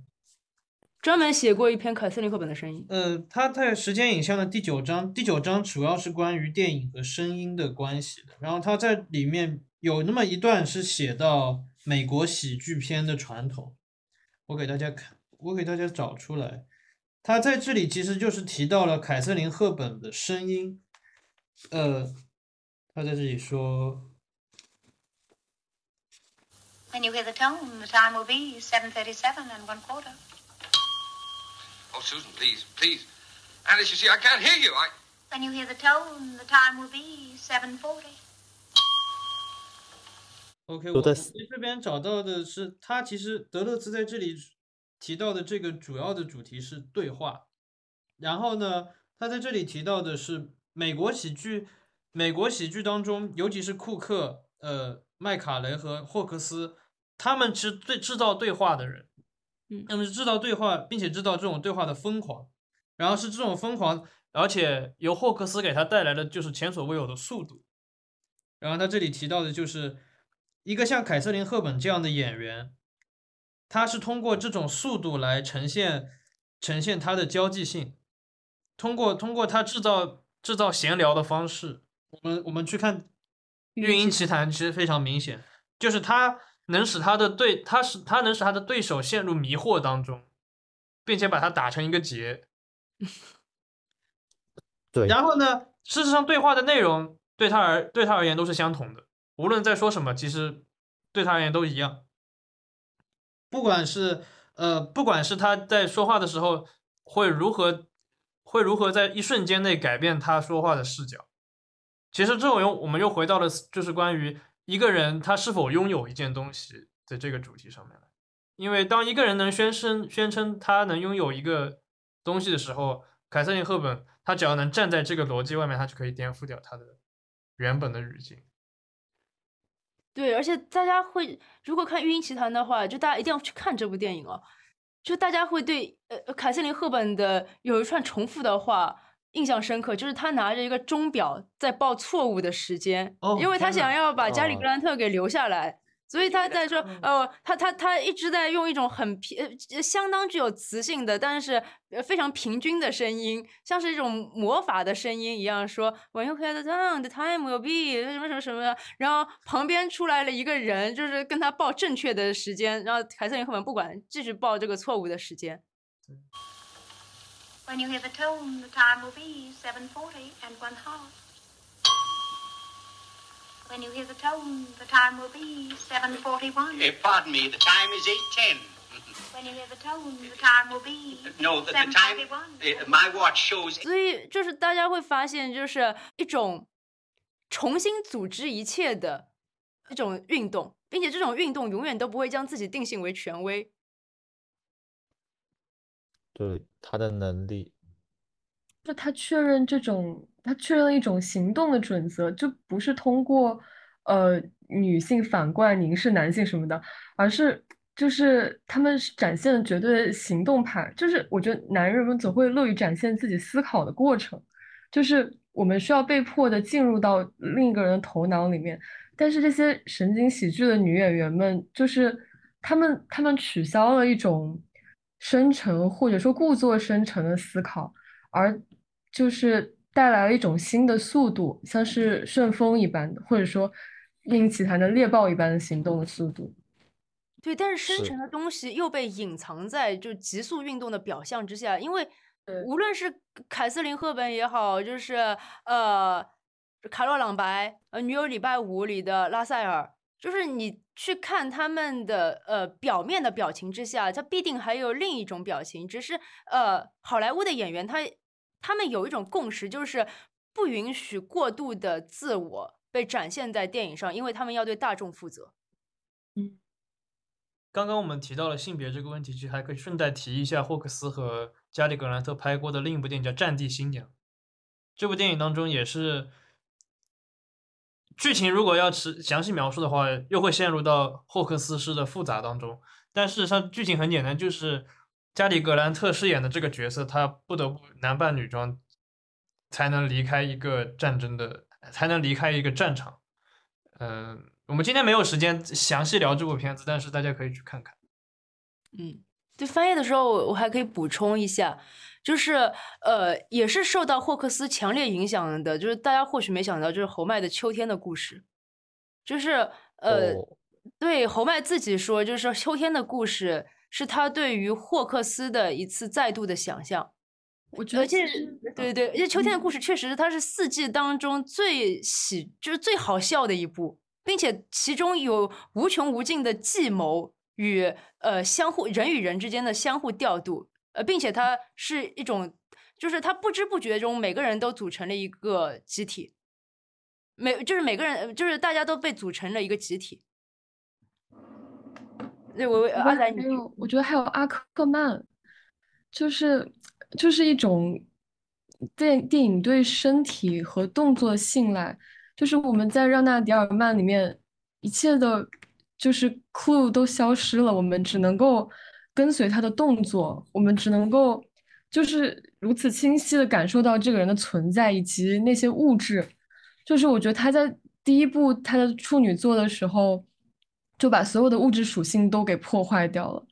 专门写过一篇凯瑟琳·赫本的声音。呃，他在时间影像的第九章，第九章主要是关于电影和声音的关系的。然后他在里面有那么一段是写到美国喜剧片的传统，我给大家看，我给大家找出来。他在这里其实就是提到了凯瑟琳·赫本的声音。呃，他在这里说。When you hear the tone, the time will be 7.37 and one quarter. Oh, Susan, please, please. Alice, you see, I can't hear you. I... When you hear the tone, the time will be 7.40. OK，我在这边找到的是，他其实德勒兹在这里提到的这个主要的主题是对话。然后呢，他在这里提到的是美国喜剧，美国喜剧当中，尤其是库克，呃，麦卡雷和霍克斯。他们是最制造对话的人，嗯，他们是制造对话，并且制造这种对话的疯狂，然后是这种疯狂，而且由霍克斯给他带来的就是前所未有的速度。然后他这里提到的就是一个像凯瑟琳·赫本这样的演员，他是通过这种速度来呈现呈现他的交际性，通过通过他制造制造闲聊的方式，我们我们去看《绿茵奇谈》，其实非常明显，就是他。能使他的对，他使他能使他的对手陷入迷惑当中，并且把他打成一个结。(laughs) 对，然后呢，事实上对话的内容对他而对他而言都是相同的，无论在说什么，其实对他而言都一样。不管是呃，不管是他在说话的时候会如何会如何在一瞬间内改变他说话的视角，其实这种又我们又回到了就是关于一个人他是否拥有一件东西的这个主题上面来。因为当一个人能宣称宣称他能拥有一个东西的时候，凯瑟琳·赫本他只要能站在这个逻辑外面，他就可以颠覆掉他的原本的语境。对，而且大家会如果看《育婴奇谭》的话，就大家一定要去看这部电影哦。就大家会对呃凯瑟琳·赫本的有一串重复的话印象深刻，就是他拿着一个钟表在报错误的时间，哦因为他想要把加里哦格兰特给留下来。所以他在说，嗯呃，他他他一直在用一种很平、呃相当具有磁性的，但是呃非常平均的声音，像是一种魔法的声音一样说，When you hear the sound, the time will be 什么什么什么的。然后旁边出来了一个人，就是跟他报正确的时间，然后凯瑟琳赫本不管，继续报这个错误的时间。When you hear the tone, the time will be 7.40 and one half. When you hear the tone, the time will be 7.41. Eh, pardon me, the time is 8.10. (laughs) When you hear the tone, the time will be No, the, the time, 7.41. eh, my watch shows 所以就是大家会发现，就是一种重新组织一切的一种运动，并且这种运动永远都不会将自己定性为权威。 对他的能力，就他确认这种，他确认了一种行动的准则，就不是通过呃女性反过来凝视男性什么的，而是就是他们展现了绝对行动派。就是我觉得男人们总会乐于展现自己思考的过程，就是我们需要被迫的进入到另一个人的头脑里面。但是这些神经喜剧的女演员们，就是她们她们取消了一种深沉或者说故作深沉的思考。而就是带来了一种新的速度，像是顺风一般的，或者说《鹰奇谭》的猎豹一般的行动的速度。对，但是深是沉的东西又被隐藏在就急速运动的表象之下，因为无论是凯瑟琳·赫本也好，就是呃卡洛·朗白，呃《女友礼拜五》里的拉塞尔，就是你去看他们的呃表面的表情之下，他必定还有另一种表情，只是呃好莱坞的演员他他们有一种共识，就是不允许过度的自我被展现在电影上，因为他们要对大众负责。嗯刚刚我们提到了性别这个问题，其实还可以顺带提一下霍克斯和加里·格兰特拍过的另一部电影叫《战地新娘》。这部电影当中也是剧情，如果要是详细描述的话，又会陷入到霍克斯式的复杂当中。但事实上，剧情很简单，就是加里·格兰特饰演的这个角色，他不得不男扮女装，才能离开一个战争的，才能离开一个战场。嗯、我们今天没有时间详细聊这部片子，但是大家可以去看看。嗯，对翻译的时候，我我还可以补充一下，就是呃，也是受到霍克斯强烈影响的，就是大家或许没想到，就是侯麦的《秋天的故事》，就是呃，哦。对侯麦自己说，就是说《秋天的故事》是他对于霍克斯的一次再度的想象。我觉得而且其实，对对，而且《秋天的故嗯。事》确实它是四季当中最喜，就是最好笑的一部，并且其中有无穷无尽的计谋与呃相互人与人之间的相互调度，呃，并且它是一种，就是它不知不觉中每个人都组成了一个集体，每就是每个人就是大家都被组成了一个集体。对，我我我觉得阿仔你还有，我觉得还有阿克曼，就是就是一种电电影对身体和动作的信赖，就是我们在让娜·迪尔曼里面，一切的，就是 clue 都消失了，我们只能够跟随他的动作，我们只能够就是如此清晰的感受到这个人的存在以及那些物质。就是我觉得他在第一部他的处女作的时候，就把所有的物质属性都给破坏掉了。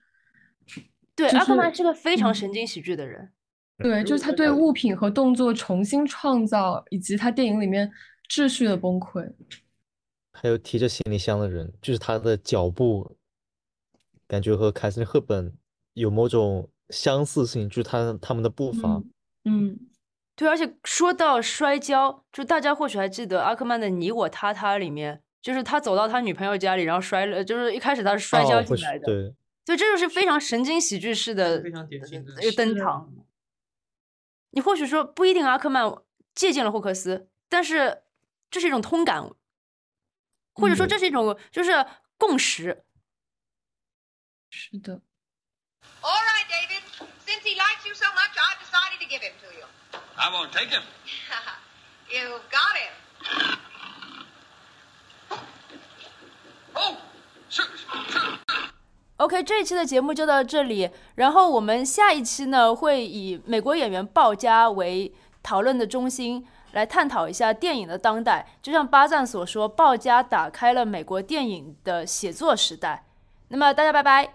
对，就是阿克曼是个非常嗯神经喜剧的人。对，就是他对物品和动作重新创造，以及他电影里面秩序的崩溃。还有提着行李箱的人，就是他的脚步，感觉和凯瑟琳·赫本有某种相似性，就是他他们的步伐。嗯嗯，对，而且说到摔跤，就大家或许还记得阿克曼的《你我他他》里面，就是他走到他女朋友家里，然后摔了，就是一开始他是摔跤进来的，对，所以，这就是非常神经喜剧式的非常典型的一个登场。你或许说不一定阿克曼借鉴了霍克斯，但是这是一种通感，或者说嗯这是一种就是共识。是的，All right, David. Since he likes you so much, I've decided to give him to you. I won't take him. You've got him. Oh, sure, sure. OK，这一期的节目就到这里。然后我们下一期呢，会以美国演员鲍嘉为讨论的中心，来探讨一下电影的当代。就像巴赞所说，鲍嘉打开了美国电影的写作时代。那么大家拜拜。